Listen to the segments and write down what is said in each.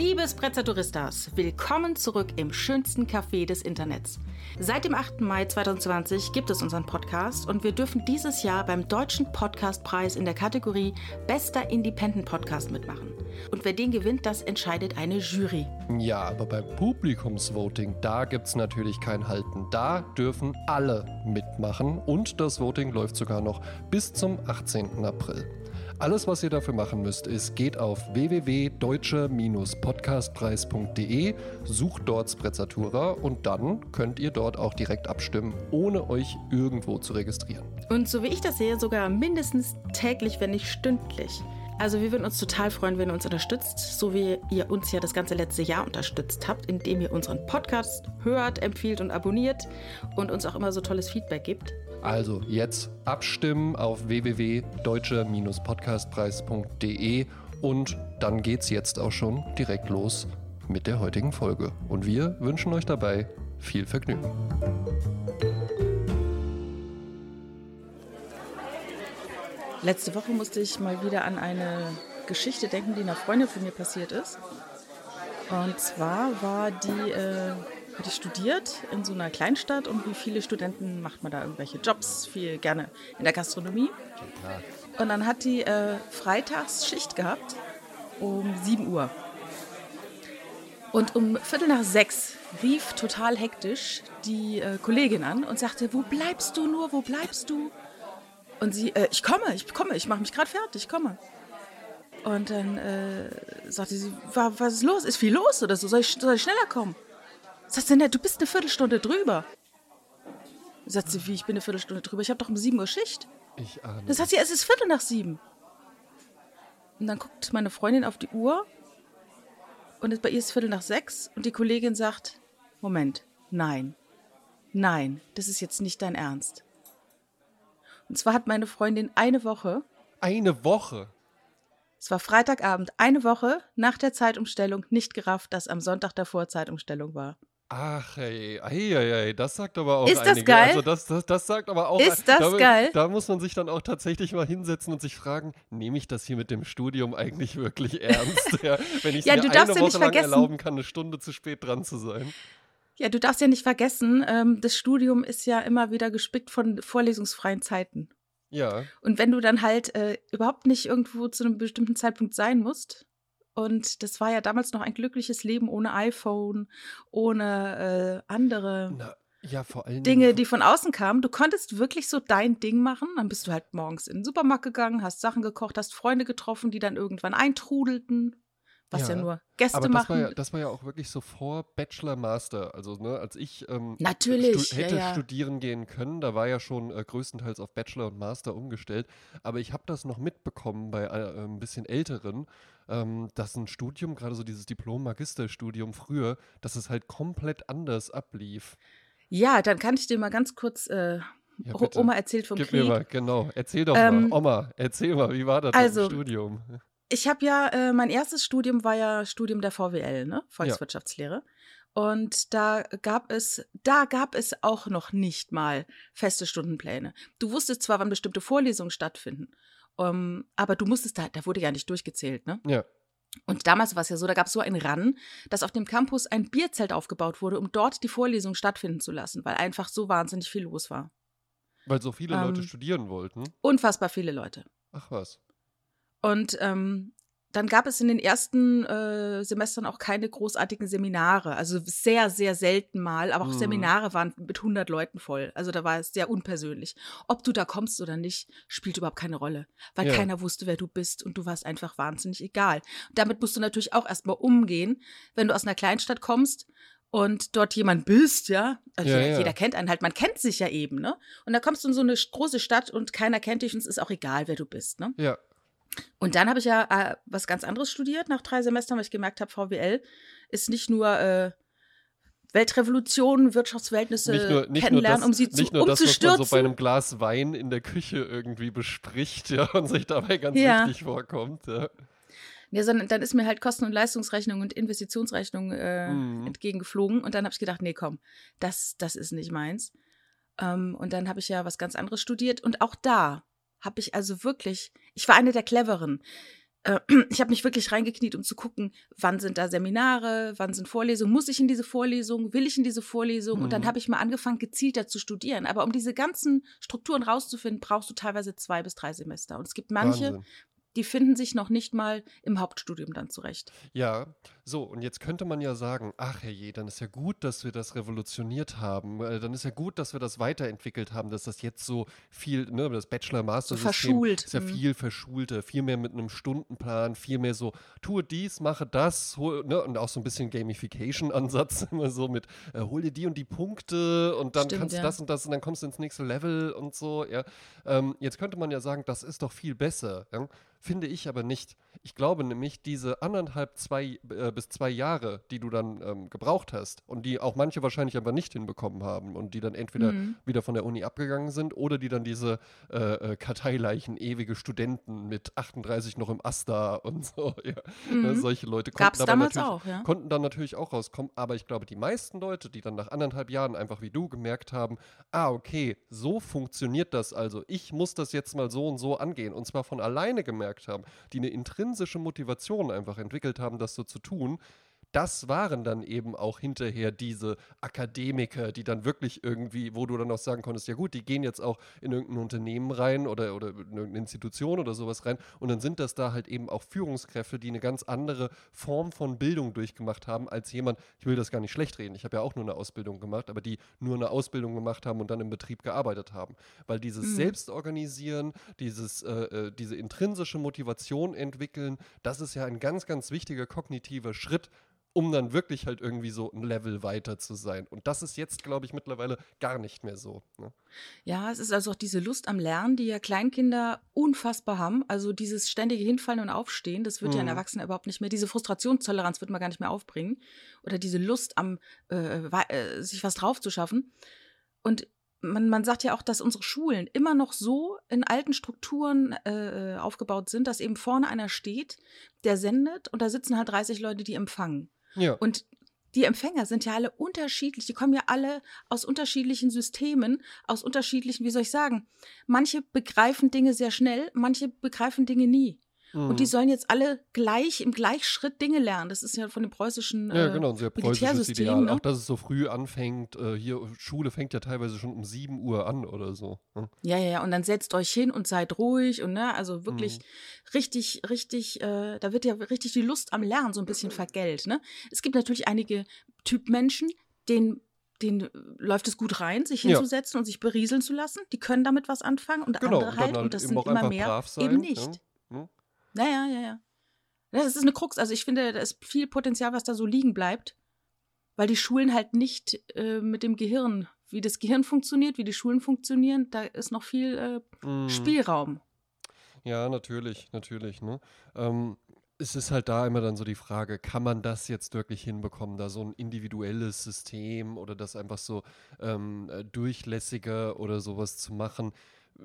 Liebe Sprezzaduristas, willkommen zurück im schönsten Café des Internets. Seit dem 8. Mai 2020 gibt es unseren Podcast und wir dürfen dieses Jahr beim Deutschen Podcastpreis in der Kategorie Bester Independent Podcast mitmachen. Und wer den gewinnt, das entscheidet eine Jury. Ja, aber beim Publikumsvoting, da gibt es natürlich kein Halten. Da dürfen alle mitmachen und das Voting läuft sogar noch bis zum 18. April. Alles, was ihr dafür machen müsst, ist, geht auf www.deutsche-podcastpreis.de, sucht dort Sprezzatura und dann könnt ihr dort auch direkt abstimmen, ohne euch irgendwo zu registrieren. Und so wie ich das sehe, sogar mindestens täglich, wenn nicht stündlich. Also wir würden uns total freuen, wenn ihr uns unterstützt, so wie ihr uns ja das ganze letzte Jahr unterstützt habt, indem ihr unseren Podcast hört, empfiehlt und abonniert und uns auch immer so tolles Feedback gibt. Also jetzt abstimmen auf www.deutsche-podcastpreis.de und dann geht's jetzt auch schon direkt los mit der heutigen Folge. Und wir wünschen euch dabei viel Vergnügen. Letzte Woche musste ich mal wieder an eine Geschichte denken, die einer Freundin von mir passiert ist. Und zwar war die äh, hat die studiert in so einer Kleinstadt und wie viele Studenten macht man da irgendwelche Jobs, viel gerne in der Gastronomie. Und dann hat die äh, freitags Schicht gehabt um 7 Uhr. Und um Viertel nach sechs rief total hektisch die äh, Kollegin an und sagte, wo bleibst du nur, wo bleibst du? Und sie, äh, ich komme, ich komme, ich mache mich gerade fertig, ich komme. Und dann äh, sagte sie, was ist los? Ist viel los oder so? Soll ich, soll ich schneller kommen? Sagt sie, du bist eine Viertelstunde drüber. Sagt sie, wie, ich bin eine Viertelstunde drüber? Ich habe doch um 7 Uhr Schicht. Ich ahne. Das sagt sie, es ist Viertel nach sieben. Und dann guckt meine Freundin auf die Uhr und bei ihr ist Viertel nach sechs und die Kollegin sagt, Moment, nein, nein, das ist jetzt nicht dein Ernst. Und zwar hat meine Freundin eine Woche. Eine Woche? Es war Freitagabend, eine Woche nach der Zeitumstellung, nicht gerafft, dass am Sonntag davor Zeitumstellung war. Ach, ey, ey, ey, das sagt aber auch Ist das einige. geil? Also das, das, das sagt aber auch. Ist das da, geil? Da muss man sich dann auch tatsächlich mal hinsetzen und sich fragen, nehme ich das hier mit dem Studium eigentlich wirklich ernst? ja, wenn ich Ja, mir du eine Woche nicht lang erlauben kann, eine Stunde zu spät dran zu sein. Ja, du darfst ja nicht vergessen, ähm, das Studium ist ja immer wieder gespickt von vorlesungsfreien Zeiten. Ja, Und wenn du dann halt äh, überhaupt nicht irgendwo zu einem bestimmten Zeitpunkt sein musst, und das war ja damals noch ein glückliches Leben ohne iPhone, ohne äh, andere na, ja, vor allen Dinge, Dingen. die von außen kamen. Du konntest wirklich so dein Ding machen. Dann bist du halt morgens in den Supermarkt gegangen, hast Sachen gekocht, hast Freunde getroffen, die dann irgendwann eintrudelten, was ja, Ja, nur Gäste aber das machen. war, ja, das war ja auch wirklich so vor Bachelor, Master. Also, ne, als ich ähm, Natürlich, stu hätte ja. studieren gehen können, da war ja schon äh, größtenteils auf Bachelor und Master umgestellt. Aber ich habe das noch mitbekommen bei äh, ein bisschen Älteren, ähm, dass ein Studium, gerade so dieses Diplom-Magisterstudium früher, dass es halt komplett anders ablief. ja, dann kann ich dir mal ganz kurz. Äh, Ja. Oma erzählt vom Gib Krieg. mir mal, genau. Erzähl doch Ähm, mal. Oma, erzähl mal, wie war das also, im Studium? Ich habe ja, äh, mein erstes Studium war ja Studium der VWL, ne? Volkswirtschaftslehre. Und da gab es, da gab es auch noch nicht mal feste Stundenpläne. Du wusstest zwar, wann bestimmte Vorlesungen stattfinden, ähm, aber du musstest da, da wurde ja nicht durchgezählt, ne? Ja. Und damals war es ja so, da gab es so einen Ran, dass auf dem Campus ein Bierzelt aufgebaut wurde, um dort die Vorlesung stattfinden zu lassen, weil einfach so wahnsinnig viel los war. Weil so viele Leute Ähm, studieren wollten. Unfassbar viele Leute. Ach was. Und ähm, dann gab es in den ersten äh, Semestern auch keine großartigen Seminare. Also sehr, sehr selten mal. Aber auch Mhm. Seminare waren mit 100 Leuten voll. Also da war es sehr unpersönlich. Ob du da kommst oder nicht, spielt überhaupt keine Rolle. Weil Ja. keiner wusste, wer du bist. Und du warst einfach wahnsinnig egal. Damit musst du natürlich auch erstmal umgehen, wenn du aus einer Kleinstadt kommst und dort jemand bist, ja. Also Ja, jeder, ja. jeder kennt einen halt. Man kennt sich ja eben, ne? Und da kommst du in so eine große Stadt und keiner kennt dich und es ist auch egal, wer du bist, ne? Ja. Und dann habe ich ja äh, was ganz anderes studiert nach drei Semestern, weil ich gemerkt habe, VWL ist nicht nur äh, Weltrevolution, Wirtschaftsverhältnisse nicht nur, nicht kennenlernen, das, um sie zu, nicht nur das, was man so bei einem Glas Wein in der Küche irgendwie bespricht, ja, und sich dabei ganz Ja. wichtig vorkommt, ja. ja, sondern dann ist mir halt Kosten- und Leistungsrechnung und Investitionsrechnung äh, Mhm. entgegengeflogen. Und dann habe ich gedacht, nee, komm, das, das ist nicht meins. Ähm, und dann habe ich ja was ganz anderes studiert. Und auch da habe ich also wirklich, ich war eine der Cleveren. äh, ich habe mich wirklich reingekniet, um zu gucken, wann sind da Seminare, wann sind Vorlesungen, muss ich in diese Vorlesung, will ich in diese Vorlesung? Mhm. Und dann mhm. habe ich mal angefangen, gezielter zu studieren. Aber um diese ganzen Strukturen rauszufinden, brauchst du teilweise zwei bis drei Semester. Und es gibt manche, Wahnsinn die finden sich noch nicht mal im Hauptstudium dann zurecht. Ja, so, und jetzt könnte man ja sagen, ach herrje, dann ist ja gut, dass wir das revolutioniert haben. Äh, dann ist ja gut, dass wir das weiterentwickelt haben, dass das jetzt so viel, ne, das Bachelor-Master-System ist ja mhm. viel verschulter, viel mehr mit einem Stundenplan, viel mehr so, tue dies, mache das, hol, ne, und auch so ein bisschen Gamification-Ansatz, immer so mit, äh, hol dir die und die Punkte und dann Stimmt, kannst du ja. das und das und dann kommst du ins nächste Level und so, ja. Ähm, jetzt könnte man ja sagen, das ist doch viel besser, ja Finde ich aber nicht. Ich glaube nämlich, diese anderthalb, zwei äh, bis zwei Jahre, die du dann ähm, gebraucht hast und die auch manche wahrscheinlich einfach nicht hinbekommen haben und die dann entweder mhm. wieder von der Uni abgegangen sind oder die dann diese äh, äh, Karteileichen, ewige Studenten mit 38 noch im Asta und so, ja. Mhm. Ne, solche Leute konnten, Gab's damals auch, ja? konnten dann natürlich auch rauskommen. Aber ich glaube, die meisten Leute, die dann nach anderthalb Jahren einfach wie du gemerkt haben, ah, okay, so funktioniert das also. Ich muss das jetzt mal so und so angehen und zwar von alleine gemerkt gemerkt haben, die eine intrinsische Motivation einfach entwickelt haben, das so zu tun, das waren dann eben auch hinterher diese Akademiker, die dann wirklich irgendwie, wo du dann auch sagen konntest, ja gut, die gehen jetzt auch in irgendein Unternehmen rein oder, oder in irgendeine Institution oder sowas rein und dann sind das da halt eben auch Führungskräfte, die eine ganz andere Form von Bildung durchgemacht haben als jemand, ich will das gar nicht schlecht reden, ich habe ja auch nur eine Ausbildung gemacht, aber die nur eine Ausbildung gemacht haben und dann im Betrieb gearbeitet haben. Weil dieses mhm. Selbstorganisieren, dieses, äh, äh diese intrinsische Motivation entwickeln, das ist ja ein ganz, ganz wichtiger kognitiver Schritt, um dann wirklich halt irgendwie so ein Level weiter zu sein. Und das ist jetzt, glaube ich, mittlerweile gar nicht mehr so. Ne? Ja, es ist also auch diese Lust am Lernen, die ja Kleinkinder unfassbar haben. Also dieses ständige Hinfallen und Aufstehen, das wird mhm. ja ein mhm. Erwachsener überhaupt nicht mehr. Diese Frustrationstoleranz wird man gar nicht mehr aufbringen. Oder diese Lust am, äh, äh, sich was drauf zu schaffen. Und man, man sagt ja auch, dass unsere Schulen immer noch so in alten Strukturen äh, aufgebaut sind, dass eben vorne einer steht, der sendet und da sitzen halt 30 Leute, die empfangen. Ja. Und die Empfänger sind ja alle unterschiedlich, die kommen ja alle aus unterschiedlichen Systemen, aus unterschiedlichen, wie soll ich sagen, manche begreifen Dinge sehr schnell, manche begreifen Dinge nie. Mhm. Und die mhm. sollen jetzt alle gleich im Gleichschritt Dinge lernen. Das ist ja von dem preußischen äh, Ja, genau, sehr preußisches Ideal. Ne? Auch, dass es so früh anfängt. Äh, hier, Schule fängt ja teilweise schon um 7 Uhr an oder so. Ne? Ja, ja, ja. Und dann setzt euch hin und seid ruhig und ne, also wirklich mhm. richtig, richtig, äh, da wird ja richtig die Lust am Lernen so ein bisschen vergällt. Ne? Es gibt natürlich einige Typmenschen, denen denen läuft es gut rein, sich hinzusetzen ja. und sich berieseln zu lassen. Die können damit was anfangen und genau, andere halt, und, halt das sind immer mehr, eben nicht. Ja? Naja, ja, ja. Das ist eine Krux. Also ich finde, da ist viel Potenzial, was da so liegen bleibt, weil die Schulen halt nicht äh, mit dem Gehirn, wie das Gehirn funktioniert, wie die Schulen funktionieren, da ist noch viel äh, mm. Spielraum. Ja, natürlich, natürlich. Ne? Ähm, es ist halt da immer dann so die Frage, kann man das jetzt wirklich hinbekommen, da so ein individuelles System oder das einfach so ähm, äh, durchlässiger oder sowas zu machen,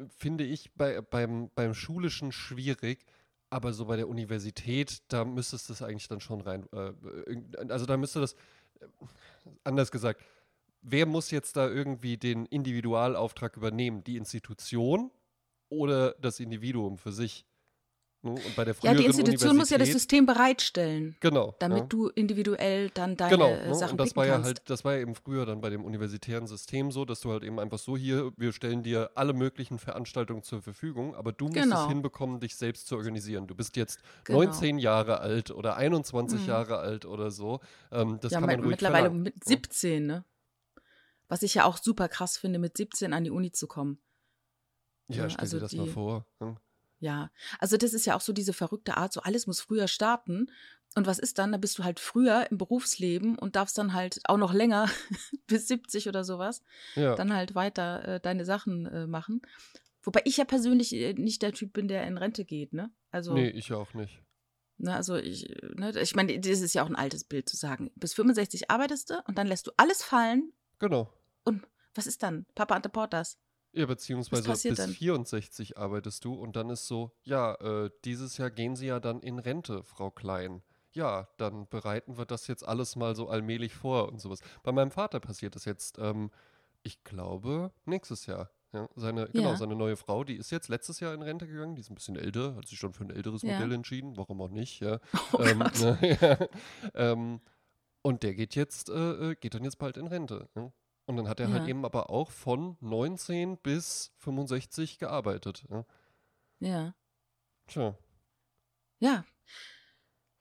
finde ich bei, beim, beim Schulischen schwierig, aber so bei der Universität, da müsstest du es eigentlich dann schon rein. Äh, also da müsste das, äh, anders gesagt, wer muss jetzt da irgendwie den Individualauftrag übernehmen? Die Institution oder das Individuum für sich? Ne? Und bei der ja, die Institution muss ja das System bereitstellen. Genau. Damit ja. du individuell dann deine genau, ne? Sachen und das war ja kannst. halt, das war ja eben früher dann bei dem universitären System so, dass du halt eben einfach so hier, wir stellen dir alle möglichen Veranstaltungen zur Verfügung, aber du musst genau. es hinbekommen, dich selbst zu organisieren. Du bist jetzt genau. 19 Jahre alt oder 21 mhm. Jahre alt oder so. Ähm, das ja, kann man ruhig mittlerweile verlangen. mit 17, ne? Was ich ja auch super krass finde, mit 17 an die Uni zu kommen. Ja, stell also dir das die, mal vor. Hm? Ja, also das ist ja auch so diese verrückte Art, so alles muss früher starten. Und was ist dann? Da bist du halt früher im Berufsleben und darfst dann halt auch noch länger, bis 70 oder sowas, ja. dann halt weiter äh, deine Sachen äh, machen. Wobei ich ja persönlich äh, nicht der Typ bin, der in Rente geht, ne? Also, nee, ich auch nicht. Ne, also ich, ne, ich meine, das ist ja auch ein altes Bild zu sagen. Bis 65 arbeitest du und dann lässt du alles fallen. Genau. Und was ist dann? Papa Ante Portas. Ja, beziehungsweise bis dann? 64 arbeitest du und dann ist so, ja, äh, dieses Jahr gehen Sie ja dann in Rente, Frau Klein. Ja, dann bereiten wir das jetzt alles mal so allmählich vor und sowas. Bei meinem Vater passiert das jetzt, ähm, ich glaube, nächstes Jahr. Ja, seine, genau, seine neue Frau, die ist jetzt letztes Jahr in Rente gegangen, die ist ein bisschen älter, hat sich schon für ein älteres ja. Modell entschieden, warum auch nicht, ja. Oh ähm, ne, ja. Ähm, und der geht jetzt, äh, äh, geht dann jetzt bald in Rente. Ja? Und dann hat er halt eben aber auch von 19 bis 65 gearbeitet. Ja. ja. Tja. Ja,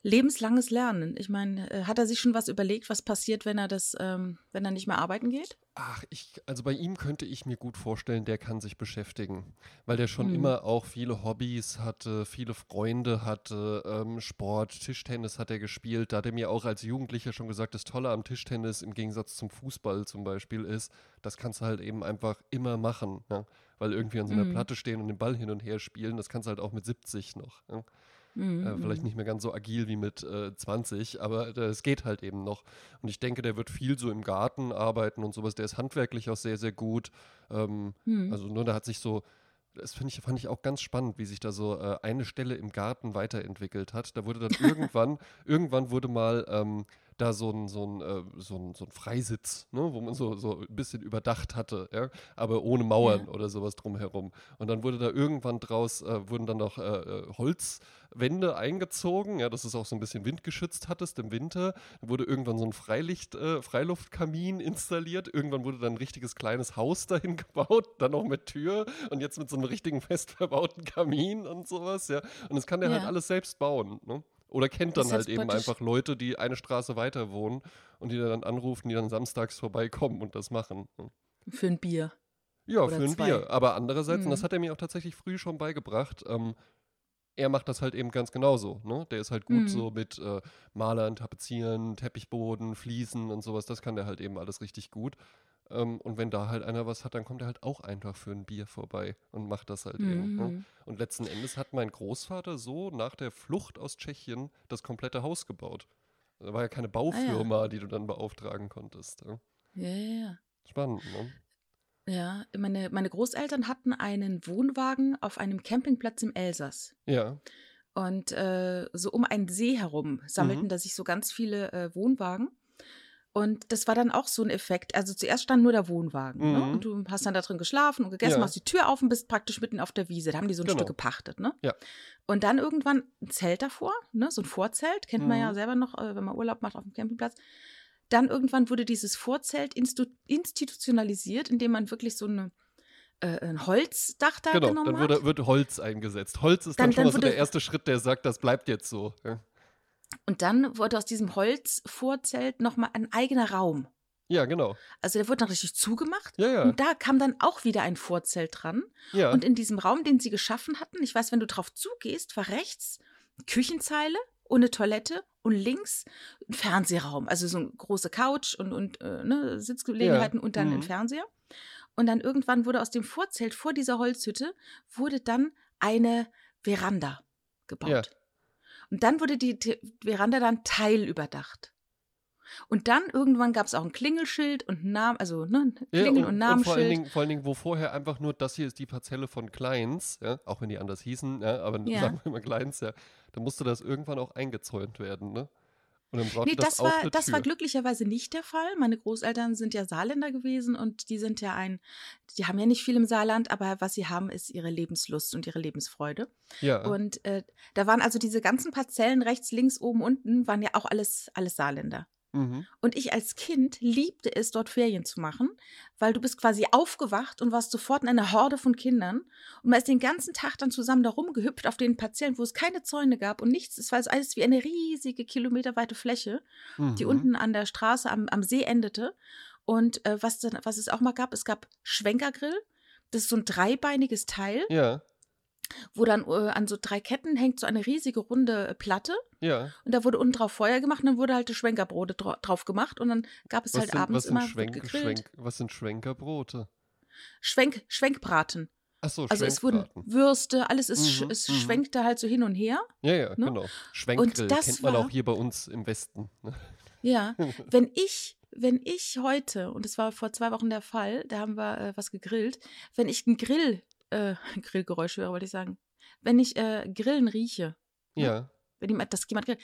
lebenslanges Lernen. Ich meine, äh, hat er sich schon was überlegt, was passiert, wenn er das, ähm, wenn er nicht mehr arbeiten geht? Ach, ich, also bei ihm könnte ich mir gut vorstellen, der kann sich beschäftigen, weil der schon mhm. immer auch viele Hobbys hatte, viele Freunde hatte, ähm, Sport, Tischtennis hat er gespielt. Da hat er mir auch als Jugendlicher schon gesagt, das Tolle am Tischtennis im Gegensatz zum Fußball zum Beispiel ist, das kannst du halt eben einfach immer machen, ja? weil irgendwie an so einer mhm. Platte stehen und den Ball hin und her spielen, das kannst du halt auch mit 70 noch. Ja? Mhm. Äh, vielleicht mhm. nicht mehr ganz so agil wie mit äh, 20, aber es geht halt eben noch. Und ich denke, der wird viel so im Garten arbeiten und sowas. Der ist handwerklich auch sehr, sehr gut. Ähm, mhm. Also nur, da hat sich so, das ich, fand ich auch ganz spannend, wie sich da so äh, eine Stelle im Garten weiterentwickelt hat. Da wurde dann irgendwann, irgendwann wurde mal ähm, da so ein, so ein, äh, so ein, so ein Freisitz, ne, wo man so, so ein bisschen überdacht hatte, ja, aber ohne Mauern ja. oder sowas drumherum. Und dann wurde da irgendwann draus, äh, wurden dann noch äh, äh, Holzwände eingezogen, ja, dass es auch so ein bisschen windgeschützt hattest im Winter. Dann wurde irgendwann so ein Freilicht, äh, Freiluftkamin installiert. Irgendwann wurde dann ein richtiges kleines Haus dahin gebaut, dann noch mit Tür und jetzt mit so einem richtigen fest verbauten Kamin und sowas, ja. Und das kann der halt ja. halt alles selbst bauen, ne? Oder kennt dann halt eben einfach Leute, die eine Straße weiter wohnen und die dann anrufen, die dann samstags vorbeikommen und das machen. Ne? Für ein Bier. Ja, Oder für ein zwei. Bier. Aber andererseits, mhm. und das mhm. hat er mir auch tatsächlich früh schon beigebracht, ähm, er macht das halt eben ganz genauso. Ne? Der ist halt gut mhm. so mit äh, Malern, Tapezieren, Teppichboden, Fliesen und sowas. Das kann der halt eben alles richtig gut. Ähm, und wenn da halt einer was hat, dann kommt er halt auch einfach für ein Bier vorbei und macht das halt mhm. eben. Ne? Mhm. Und letzten Endes hat mein Großvater so nach der Flucht aus Tschechien das komplette Haus gebaut. Da war ja keine Baufirma, ah, ja. die du dann beauftragen konntest. Ne? Ja, ja, ja. Spannend, ne? Ja, meine, meine Großeltern hatten einen Wohnwagen auf einem Campingplatz im Elsass. Ja. Und äh, so um einen See herum sammelten mhm. da sich so ganz viele äh, Wohnwagen. Und das war dann auch so ein Effekt. Also zuerst stand nur der Wohnwagen. Ne? Mhm. Ne? Und du hast dann da drin geschlafen und gegessen, ja. machst die Tür auf und bist praktisch mitten auf der Wiese. Da haben die so ein genau. Stück gepachtet. Ne? Ja. Und dann irgendwann ein Zelt davor, ne? so ein Vorzelt, kennt mhm. man ja mhm. selber noch, äh, wenn man Urlaub macht auf dem Campingplatz. Dann irgendwann wurde dieses Vorzelt institutionalisiert, indem man wirklich so eine äh, ein Holzdach da genau, genommen dann wurde, hat. wird Holz eingesetzt. Holz ist dann, dann schon dann so der erste Schritt, der sagt, das bleibt jetzt so. Ja. Und dann wurde aus diesem Holzvorzelt nochmal ein eigener Raum. Ja, genau. Also der wurde dann richtig zugemacht. Ja, ja. Und da kam dann auch wieder ein Vorzelt dran. Ja. Und in diesem Raum, den sie geschaffen hatten, ich weiß, wenn du drauf zugehst, war rechts Küchenzeile ohne Toilette und links ein Fernsehraum. Also so eine große Couch und, und äh, ne, Sitzgelegenheiten ja. und dann mhm. ein Fernseher. Und dann irgendwann wurde aus dem Vorzelt vor dieser Holzhütte, wurde dann eine Veranda gebaut. Ja. Und dann wurde die Veranda dann teilüberdacht. Und dann irgendwann gab es auch ein Klingelschild und Namen, also ne, Klingel- ja, und, und, Namensschild. Und vor, allen Dingen, vor allen Dingen, wo vorher einfach nur, das hier ist die Parzelle von Kleins, ja, auch wenn die anders hießen, ja, aber sagen wir immer Kleins, ja, dann musste das irgendwann auch eingezäunt werden, ne? Und dann brauchte nee, das, das war, das war glücklicherweise nicht der Fall. Meine Großeltern sind ja Saarländer gewesen und die sind ja ein, die haben ja nicht viel im Saarland, aber was sie haben, ist ihre Lebenslust und ihre Lebensfreude. Ja. Und äh, da waren also diese ganzen Parzellen rechts, links, oben, unten, waren ja auch alles, alles Saarländer. Mhm. Und ich als Kind liebte es, dort Ferien zu machen, weil du bist quasi aufgewacht und warst sofort in einer Horde von Kindern und man ist den ganzen Tag dann zusammen da rumgehüpft auf den Parzellen, wo es keine Zäune gab und nichts. Es war also alles wie eine riesige kilometerweite Fläche, mhm. die unten an der Straße am, am See endete. Und äh, was, was es auch mal gab, es gab Schwenkergrill. Das ist so ein dreibeiniges Teil. Ja wo dann äh, an so drei Ketten hängt so eine riesige runde äh, Platte. Ja. Und da wurde unten drauf Feuer gemacht und dann wurde halt das Schwenkerbrote dra drauf gemacht und dann gab es was halt sind, abends immer Schwenk, Schwenk, Was sind Schwenkerbrote? Schwenk, Schwenkbraten. Ach so, also es wurden Würste, alles ist, mhm, es mhm. schwenkte halt so hin und her. Ja, ja, ne? genau. Schwenkgrill kennt man war, auch hier bei uns im Westen. Ne? Ja, wenn ich wenn ich heute, und das war vor zwei Wochen der Fall, da haben wir äh, was gegrillt, wenn ich einen Grill äh, Grillgeräusche höre, wollte ich sagen. Wenn ich äh, Grillen rieche, ne? ja. wenn jemand, das jemand grillt,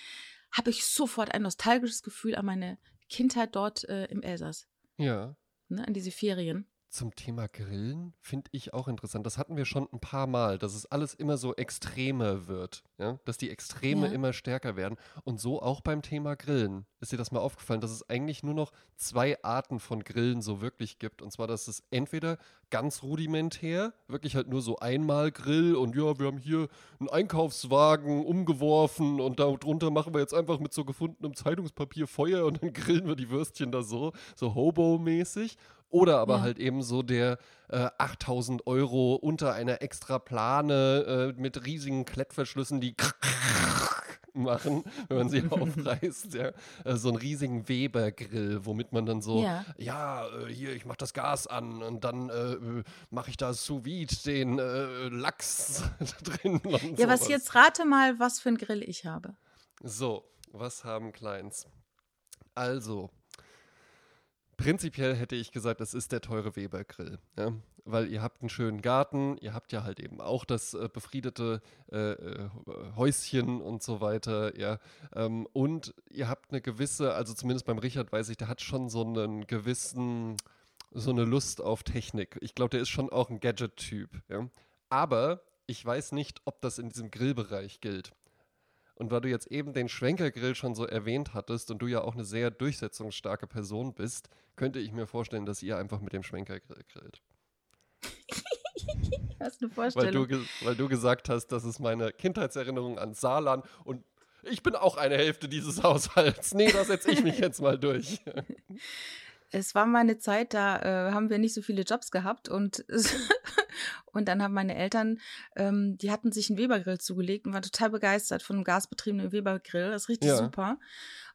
habe ich sofort ein nostalgisches Gefühl an meine Kindheit dort äh, im Elsass. Ja. Ne, an diese Ferien. Zum Thema Grillen finde ich auch interessant. Das hatten wir schon ein paar Mal, dass es alles immer so extremer wird, ja? dass die Extreme Ja. immer stärker werden. Und so auch beim Thema Grillen. Ist dir das mal aufgefallen, dass es eigentlich nur noch zwei Arten von Grillen so wirklich gibt? Und zwar, dass es entweder ganz rudimentär, wirklich halt nur so einmal Grill und ja, wir haben hier einen Einkaufswagen umgeworfen und darunter machen wir jetzt einfach mit so gefundenem Zeitungspapier Feuer und dann grillen wir die Würstchen da so, so Hobo-mäßig. Oder aber Ja. halt eben so der äh, 8000 Euro unter einer extra Plane äh, mit riesigen Klettverschlüssen, die machen, wenn man sie aufreißt. Ja. Äh, so einen riesigen Weber-Grill, womit man dann so, Ja. ja, äh, hier, ich mach das Gas an und dann äh, mache ich da sous vide den äh, Lachs drin. Ja, was sowas. jetzt rate mal, was für ein Grill ich habe. So, was haben Kleins? Also, prinzipiell hätte ich gesagt, es ist der teure Weber-Grill. Ja? Weil ihr habt einen schönen Garten, ihr habt ja halt eben auch das äh, befriedete äh, äh, Häuschen und so weiter, ja. Ähm, und ihr habt eine gewisse, also zumindest beim Richard weiß ich, der hat schon so einen gewissen, so eine Lust auf Technik. Ich glaube, der ist schon auch ein Gadget-Typ, ja. Aber ich weiß nicht, ob das in diesem Grillbereich gilt. Und weil du jetzt eben den Schwenkergrill schon so erwähnt hattest und du ja auch eine sehr durchsetzungsstarke Person bist, könnte ich mir vorstellen, dass ihr einfach mit dem Schwenkergrill grillt. Hast eine Weil du, Vorstellung? weil du gesagt hast, das ist meine Kindheitserinnerung an Saarland und ich bin auch eine Hälfte dieses Haushalts. Nee, da setze ich mich jetzt mal durch. Es war mal eine Zeit, da äh, haben wir nicht so viele Jobs gehabt und, und dann haben meine Eltern, ähm, die hatten sich einen Webergrill zugelegt und waren total begeistert von einem gasbetriebenen Webergrill. Das ist richtig Ja. super.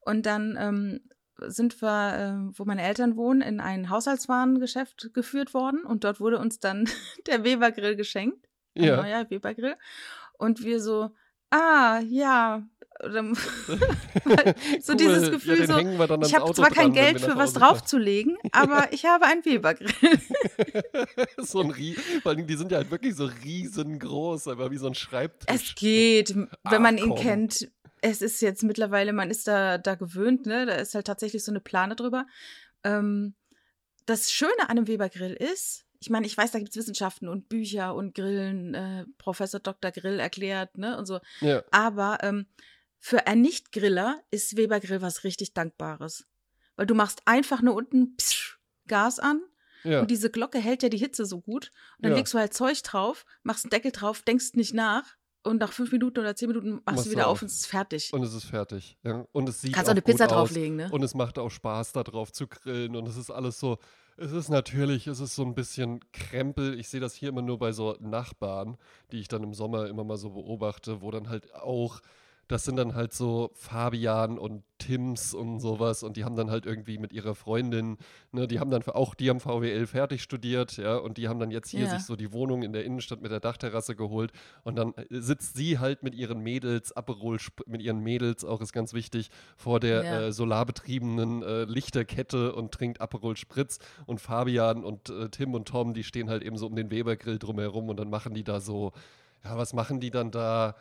Und dann ähm, sind wir, äh, wo meine Eltern wohnen, in ein Haushaltswarengeschäft geführt worden und dort wurde uns dann der Webergrill geschenkt. Ein Ja. neuer Webergrill. Und wir so, ah, ja. Oder, so Cool. dieses ja, Gefühl, den so, ich habe zwar kein dran, Geld für was draufzulegen, aber ich habe einen Webergrill. so ein Rie Vor allem, die sind ja halt wirklich so riesengroß, aber wie so ein Schreibtisch. Es geht, wenn Ach, man ihn komm. kennt. Es ist jetzt mittlerweile, man ist da, da gewöhnt, ne? Da ist halt tatsächlich so eine Plane drüber. Ähm, das Schöne an einem Webergrill ist, ich meine, ich weiß, da gibt es Wissenschaften und Bücher und Grillen, äh, Professor Dr. Grill erklärt, ne? Und so. Ja, Aber ähm, für einen Nicht-Griller ist Webergrill was richtig Dankbares. Weil du machst einfach nur unten psch, Gas an ja. Und diese Glocke hält ja die Hitze so gut. Und dann Ja. legst du halt Zeug drauf, machst einen Deckel drauf, denkst nicht nach. Und nach fünf Minuten oder zehn Minuten machst Machst du wieder auf. auf und es ist fertig. Und es ist fertig. Ja. Und es sieht Kannst auch eine Pizza drauflegen, ne? Und es macht auch Spaß, da drauf zu grillen. Und es ist alles so, es ist natürlich, es ist so ein bisschen Krempel. Ich sehe das hier immer nur bei so Nachbarn, die ich dann im Sommer immer mal so beobachte, wo dann halt auch, das sind dann halt so Fabian und Tims und sowas. Und die haben dann halt irgendwie mit ihrer Freundin, ne, die haben dann auch, die haben VWL fertig studiert, ja, und die haben dann jetzt hier Ja. sich so die Wohnung in der Innenstadt mit der Dachterrasse geholt. Und dann äh, sitzt sie halt mit ihren Mädels, Aperol, mit ihren Mädels, auch ist ganz wichtig, vor der Ja. äh, solarbetriebenen äh, Lichterkette und trinkt Aperol Spritz. Und Fabian und äh, Tim und Tom, die stehen halt eben so um den Webergrill drumherum und dann machen die da so, ja, was machen die dann da?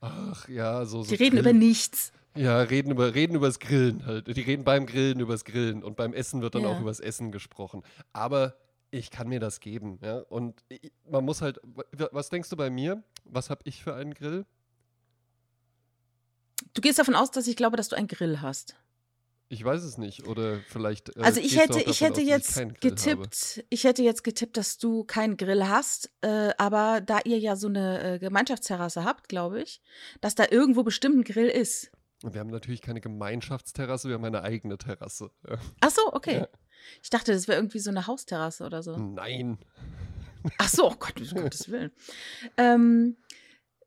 Ach ja, so. so Die reden Grill- über nichts. ja, reden über reden übers Grillen halt. Die reden beim Grillen übers Grillen und beim Essen wird dann Ja. auch übers Essen gesprochen. Aber ich kann mir das geben, ja. Und ich, man muss halt. wa- Was denkst du bei mir? Was habe ich für einen Grill? Du gehst davon aus, dass ich glaube, dass du einen Grill hast. Ich weiß es nicht. Oder vielleicht. äh, Also ich hätte, ich hätte aus, jetzt Grill getippt, ich hätte jetzt getippt, dass du keinen Grill hast, äh, aber da ihr ja so eine äh, Gemeinschaftsterrasse habt, glaube ich, dass da irgendwo bestimmt ein Grill ist. Habe. Wir haben natürlich keine Gemeinschaftsterrasse, wir haben eine eigene Terrasse. Ach so, okay. Ja. Ich dachte, das wäre irgendwie so eine Hausterrasse oder so. Nein. Ach so, oh Gott, um Gottes Willen. Ähm,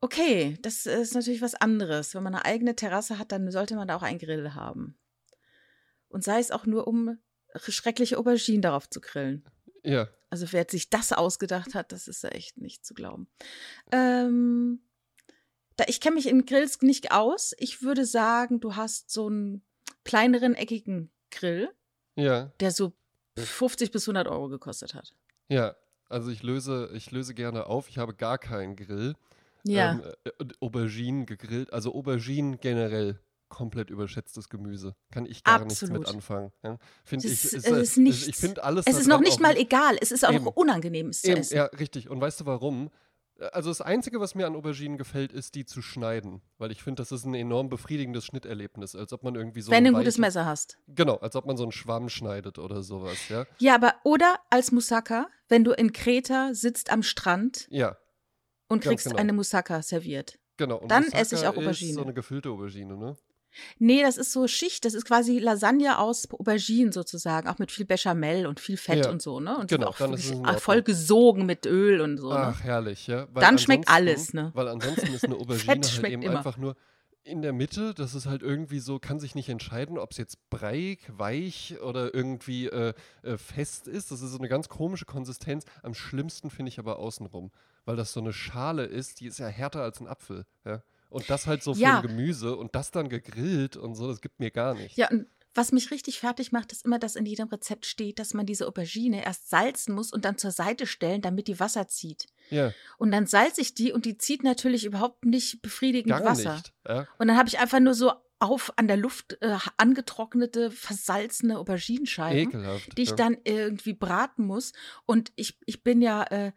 okay, das ist natürlich was anderes. Wenn man eine eigene Terrasse hat, dann sollte man da auch einen Grill haben. Und sei es auch nur, um schreckliche Auberginen darauf zu grillen. Ja. Also wer sich das ausgedacht hat, das ist ja echt nicht zu glauben. Ähm, da, ich kenne mich in Grills nicht aus. Ich würde sagen, du hast so einen kleineren, eckigen Grill, Ja. der so 50 bis 100 Euro gekostet hat. Ja. Also ich löse, ich löse gerne auf. Ich habe gar keinen Grill. Ja. Ähm, äh, Auberginen gegrillt, also Auberginen generell komplett überschätztes Gemüse. Kann ich gar nichts Absolut. mit anfangen. Ja? Finde ich, Es ist, ist, es ist nichts. ich finde alles es ist noch nicht mal egal. Es ist auch Eben. noch unangenehm, es zu Eben, essen. ja, richtig. Und weißt du warum? Also das Einzige, was mir an Auberginen gefällt, ist die zu schneiden. Weil ich finde, das ist ein enorm befriedigendes Schnitterlebnis. Als ob man irgendwie so wenn du ein gutes Messer hast. Genau, als ob man so einen Schwamm schneidet oder sowas, ja. Ja, aber oder als Moussaka, wenn du in Kreta sitzt am Strand Ja, und kriegst genau. eine Moussaka serviert. genau. Und Dann Moussaka esse ich auch Ist Aubergine. so eine gefüllte Aubergine, ne? Nee, das ist so Schicht, das ist quasi Lasagne aus Auberginen sozusagen, auch mit viel Bechamel und viel Fett Ja. und so, ne? Und Genau, auch dann ist es ah, voll gesogen mit Öl und so, ne? Ach, herrlich, ja. Weil Dann schmeckt alles, ne? Weil ansonsten ist eine Aubergine halt eben immer. einfach nur in der Mitte. Das ist halt irgendwie so, kann sich nicht entscheiden, ob es jetzt breiig, weich oder irgendwie äh, äh, fest ist. Das ist so eine ganz komische Konsistenz. Am schlimmsten finde ich aber außenrum, weil das so eine Schale ist, die ist ja härter als ein Apfel, ja. Und das halt so für Ja. ein Gemüse und das dann gegrillt und so, das gibt mir gar nicht. Ja, und was mich richtig fertig macht, ist immer, dass in jedem Rezept steht, dass man diese Aubergine erst salzen muss und dann zur Seite stellen, damit die Wasser zieht. Ja, Und dann salze ich die und die zieht natürlich überhaupt nicht befriedigend gar Wasser. nicht. Ja. Und dann habe ich einfach nur so auf an der Luft äh, angetrocknete, versalzene Auberginenscheiben, Ekelhaft. die ich ja. dann irgendwie braten muss. Und ich, ich bin ja äh,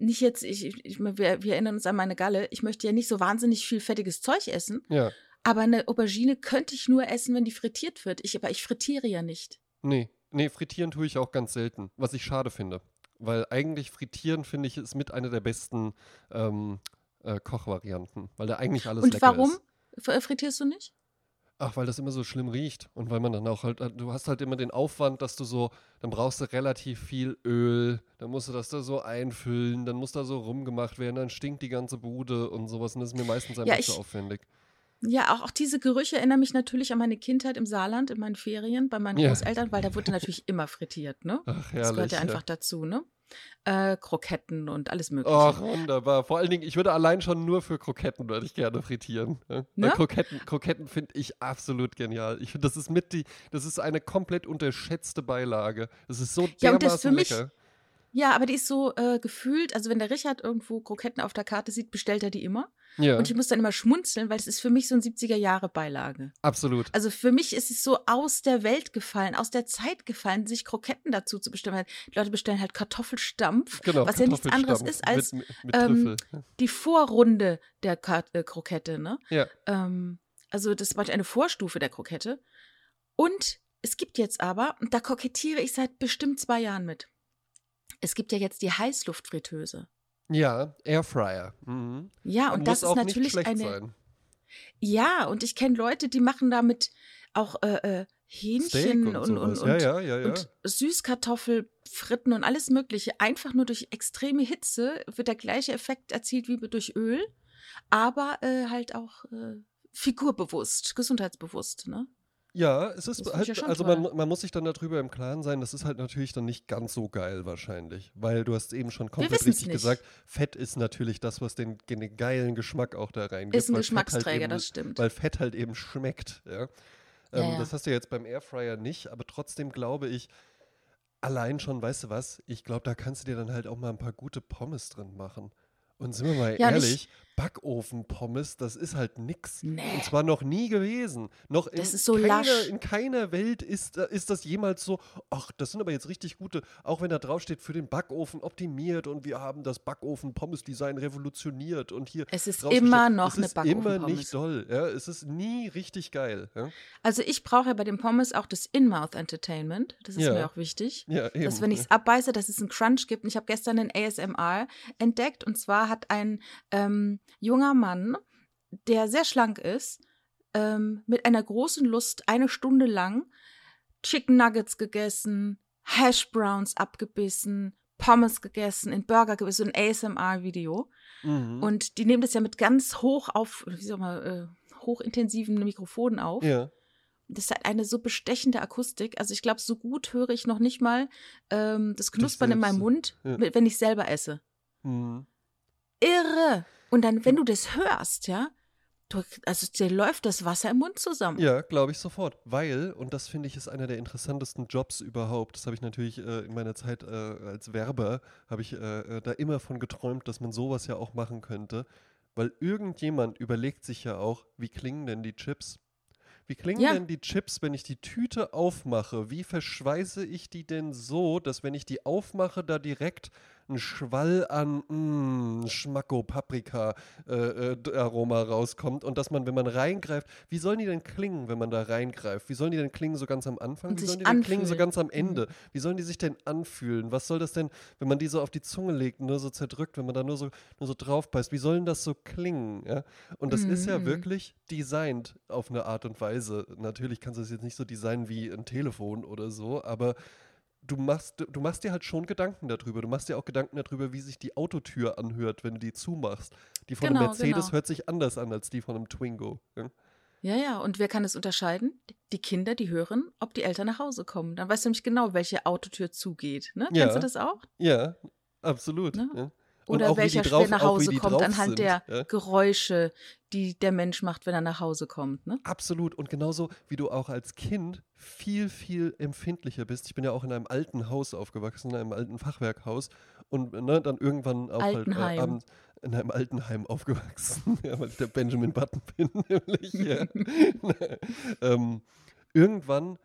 nicht jetzt, ich, ich, wir, wir erinnern uns an meine Galle, ich möchte ja nicht so wahnsinnig viel fettiges Zeug essen, Ja, aber eine Aubergine könnte ich nur essen, wenn die frittiert wird. Ich, aber ich frittiere ja nicht. Nee, nee, frittieren tue ich auch ganz selten, was ich schade finde. Weil eigentlich frittieren, finde ich, ist mit einer der besten ähm, äh, Kochvarianten, weil da eigentlich alles Und lecker warum ist. F- frittierst du nicht? Ach, weil das immer so schlimm riecht und weil man dann auch halt, du hast halt immer den Aufwand, dass du so, dann brauchst du relativ viel Öl, dann musst du das da so einfüllen, dann muss da so rumgemacht werden, dann stinkt die ganze Bude und sowas und das ist mir meistens einfach Ja, zu aufwendig. Ja, auch, auch diese Gerüche erinnern mich natürlich an meine Kindheit im Saarland, in meinen Ferien bei meinen Ja. Großeltern, weil da wurde natürlich immer frittiert, ne? Ach, Das herrlich. gehört ja ja. einfach dazu, ne? Äh, Kroketten und alles mögliche. Ach, wunderbar. Vor allen Dingen, ich würde allein schon nur für Kroketten würde ich gerne frittieren. Weil Ne? Kroketten, Kroketten finde ich absolut genial. Ich finde, das ist mit die, das ist eine komplett unterschätzte Beilage. Das ist so Ja, und dermaßen das für mich- lecker. Ja, aber die ist so äh, gefühlt, also wenn der Richard irgendwo Kroketten auf der Karte sieht, bestellt er die immer. Ja, Und ich muss dann immer schmunzeln, weil es ist für mich so ein 70er-Jahre-Beilage. absolut. Also für mich ist es so aus der Welt gefallen, aus der Zeit gefallen, sich Kroketten dazu zu bestellen. Die Leute bestellen halt Kartoffelstampf, Genau, was ja nichts anderes ist als mit, mit, ähm, die Vorrunde der Ka äh, Krokette, ne? Ja, Ähm, also das war eine Vorstufe der Krokette. Und es gibt jetzt aber, und da kokettiere ich seit bestimmt zwei Jahren mit. Es gibt ja jetzt die Heißluftfritteuse. ja, Airfryer. Mhm. Ja, und, das muss ist natürlich eine. sein. Ja, und ich kenne Leute, die machen damit auch äh, äh, Hähnchen und, und, und, und, ja, ja, ja. und Süßkartoffelfritten und alles Mögliche. Einfach nur durch extreme Hitze wird der gleiche Effekt erzielt wie durch Öl, aber äh, halt auch äh, figurbewusst, gesundheitsbewusst. Ne? Ja, es ist Das halt, ja also man, man muss sich dann darüber im Klaren sein, das ist halt natürlich dann nicht ganz so geil wahrscheinlich, weil du hast eben schon komplett richtig nicht. gesagt, Fett ist natürlich das, was den, den geilen Geschmack auch da reingibt. Ist ein halt Geschmacksträger, eben, das stimmt. Weil Fett halt eben schmeckt, ja. Ja, Ähm, ja. Das hast du jetzt beim Airfryer nicht, aber trotzdem glaube ich, allein schon, weißt du was, ich glaube, da kannst du dir dann halt auch mal ein paar gute Pommes drin machen. Und sind wir mal Ja, ehrlich, Backofen-Pommes, das ist halt nix. Nee. Und zwar noch nie gewesen. Noch in, Das ist so keiner, lasch. in keiner Welt ist, äh, ist das jemals so, ach, das sind aber jetzt richtig gute, auch wenn da draufsteht, für den Backofen optimiert und wir haben das Backofen-Pommes-Design revolutioniert und hier. Es ist immer noch es eine ist immer Backofen-Pommes. nicht doll. Ja? Es ist nie richtig geil. Ja, Also ich brauche ja bei den Pommes auch das In-Mouth Entertainment. Das ist Ja. mir auch wichtig. ja eben. Dass wenn ich es abbeiße, dass es einen Crunch gibt. Und ich habe gestern einen ASMR entdeckt. Und zwar hat ein ähm, junger Mann, der sehr schlank ist, ähm, mit einer großen Lust eine Stunde lang Chicken Nuggets gegessen, Hash Browns abgebissen, Pommes gegessen, in Burger gegessen, so ein ASMR-Video. Mhm. Und die nehmen das ja mit ganz hoch auf, wie soll man, äh, hochintensiven Mikrofonen auf. ja. Das hat eine so bestechende Akustik. Also ich glaube, so gut höre ich noch nicht mal ähm, das Knuspern in meinem. Mund, Ja. wenn ich selber esse. Mhm. Irre! Und dann, wenn du das hörst, ja, du, also dir läuft das Wasser im Mund zusammen. Ja, glaube ich sofort. Weil, und das finde ich ist einer der interessantesten Jobs überhaupt, das habe ich natürlich äh, in meiner Zeit äh, als Werber, habe ich äh, äh, da immer von geträumt, dass man sowas ja auch machen könnte. Weil irgendjemand überlegt sich ja auch, wie klingen denn die Chips? Wie klingen Ja. denn die Chips, wenn ich die Tüte aufmache? Wie verschweiße ich die denn so, dass wenn ich die aufmache, da direkt ein Schwall an mm, Schmacko, Paprika äh, äh, Aroma rauskommt und dass man, wenn man reingreift, wie sollen die denn klingen, wenn man da reingreift? Wie sollen die denn klingen so ganz am Anfang? Und wie sollen die denn klingen so anfühlen. ganz am Ende? Wie sollen die sich denn anfühlen? Was soll das denn, wenn man die so auf die Zunge legt, nur so zerdrückt, wenn man da nur so, nur so drauf beißt? Wie sollen das so klingen? Ja? Und das ist ja Mhm. wirklich designt auf eine Art und Weise. Natürlich kannst du es jetzt nicht so designen wie ein Telefon oder so, aber du machst, du machst dir halt schon Gedanken darüber. Du machst dir auch Gedanken darüber, wie sich die Autotür anhört, wenn du die zumachst. Die von einem Genau, Mercedes genau. hört sich anders an als die von einem Twingo. Ja? Ja, ja, und wer kann es unterscheiden? Die Kinder, die hören, ob die Eltern nach Hause kommen. Dann weißt du nämlich genau, welche Autotür zugeht. Ne? Ja. Kennst du das auch? Ja, absolut. Ne? Ja. Oder welcher schnell nach Hause kommt anhand sind, der ja. Geräusche, die der Mensch macht, wenn er nach Hause kommt. Ne? Absolut. Und genauso wie du auch als Kind viel, viel empfindlicher bist. Ich bin ja auch in einem alten Haus aufgewachsen, in einem alten Fachwerkhaus. Und ne, dann irgendwann auch Altenheim. halt äh, abends in einem Altenheim aufgewachsen. ja, weil ich der Benjamin Button bin, nämlich. Ja. ähm, irgendwann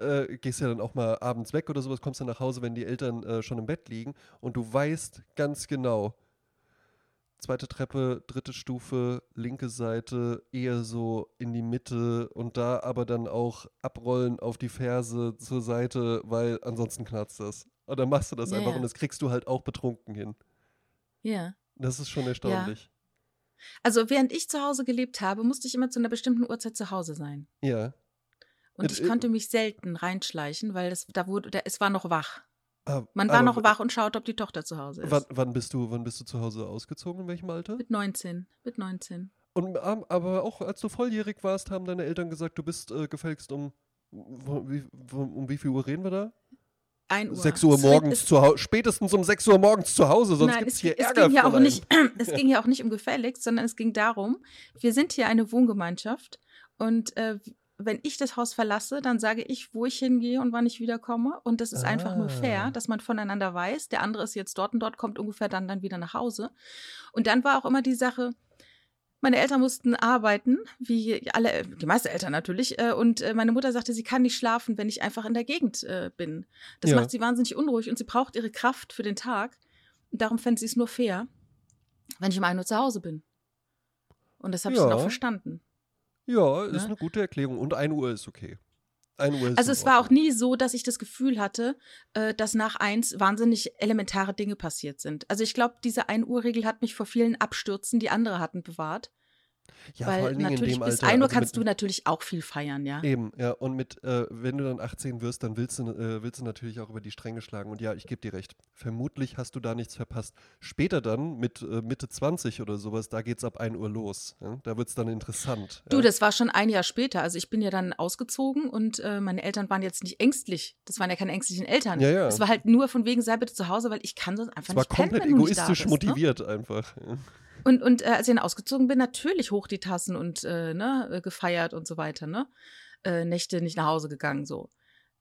äh, gehst du ja dann auch mal abends weg oder sowas, kommst dann nach Hause, wenn die Eltern äh, schon im Bett liegen und du weißt ganz genau, zweite Treppe, dritte Stufe, linke Seite, eher so in die Mitte und da aber dann auch abrollen auf die Ferse zur Seite, weil ansonsten knarzt das. Und dann machst du das Ja, einfach ja. und das kriegst du halt auch betrunken hin. Ja. Das ist schon erstaunlich. Also während ich zu Hause gelebt habe, musste ich immer zu einer bestimmten Uhrzeit zu Hause sein. Ja. Und Mit- ich konnte mich selten reinschleichen, weil das, da wurde, da, es war noch wach. Ah, Man war aber noch wach und schaut, ob die Tochter zu Hause ist. Wann, wann, bist du, wann bist du zu Hause ausgezogen? In welchem Alter? Mit 19. Mit 19. Und, ähm, aber auch als du volljährig warst, haben deine Eltern gesagt, du bist äh, gefälligst um. wo- um wie viel Uhr reden wir da? 1 Uhr. 6 Uhr Es morgens es- zu Hause. Spätestens um 6 Uhr morgens zu Hause, sonst gibt es es, hier es Ärger. ging ja auch nicht, es ging ja auch nicht um gefälligst, sondern es ging darum, wir sind hier eine Wohngemeinschaft und äh, wenn ich das Haus verlasse, dann sage ich, wo ich hingehe und wann ich wiederkomme. Und das ist einfach nur Ah. fair, dass man voneinander weiß. Der andere ist jetzt dort und dort, kommt ungefähr dann, dann wieder nach Hause. Und dann war auch immer die Sache, meine Eltern mussten arbeiten, wie alle, die meisten Eltern natürlich. äh, Und äh, meine Mutter sagte, sie kann nicht schlafen, wenn ich einfach in der Gegend äh, bin. Das Ja. macht sie wahnsinnig unruhig und sie braucht ihre Kraft für den Tag. Und darum fände sie es nur fair, wenn ich um 1 Uhr zu Hause bin. Und das habe ich dann Ja. auch verstanden. Ja, ist Ne? eine gute Erklärung. Und 1 Uhr ist okay. 1 Uhr ist Also es war auch nie so, dass ich das Gefühl hatte, äh, dass nach eins wahnsinnig elementare Dinge passiert sind. Also ich glaube, diese 1 Uhr Regel hat mich vor vielen Abstürzen, die andere hatten, bewahrt. Ja, vor weil allen Dingen in natürlich dem bis Alter. 1 Uhr also kannst mit, du natürlich auch viel feiern, ja. Eben, ja. Und mit, äh, wenn du dann 18 wirst, dann willst du, äh, willst du natürlich auch über die Stränge schlagen. Und ja, ich gebe dir recht. Vermutlich hast du da nichts verpasst. Später dann, mit äh, Mitte 20 oder sowas, da geht's ab 1 Uhr los. Ja? Da wird's dann interessant. Du, ja? das war schon ein Jahr später. Also ich bin ja dann ausgezogen und äh, meine Eltern waren jetzt nicht ängstlich. Das waren ja keine ängstlichen Eltern. Ja, ja. Es war halt nur von wegen, sei bitte zu Hause, weil ich kann sonst einfach Es war nicht pennen, komplett wenn du nicht da egoistisch bist, ne? motiviert einfach. Und, und äh, als ich dann ausgezogen bin, natürlich hoch die Tassen und äh, ne, äh, gefeiert und so weiter, ne? Äh, Nächte nicht nach Hause gegangen, so.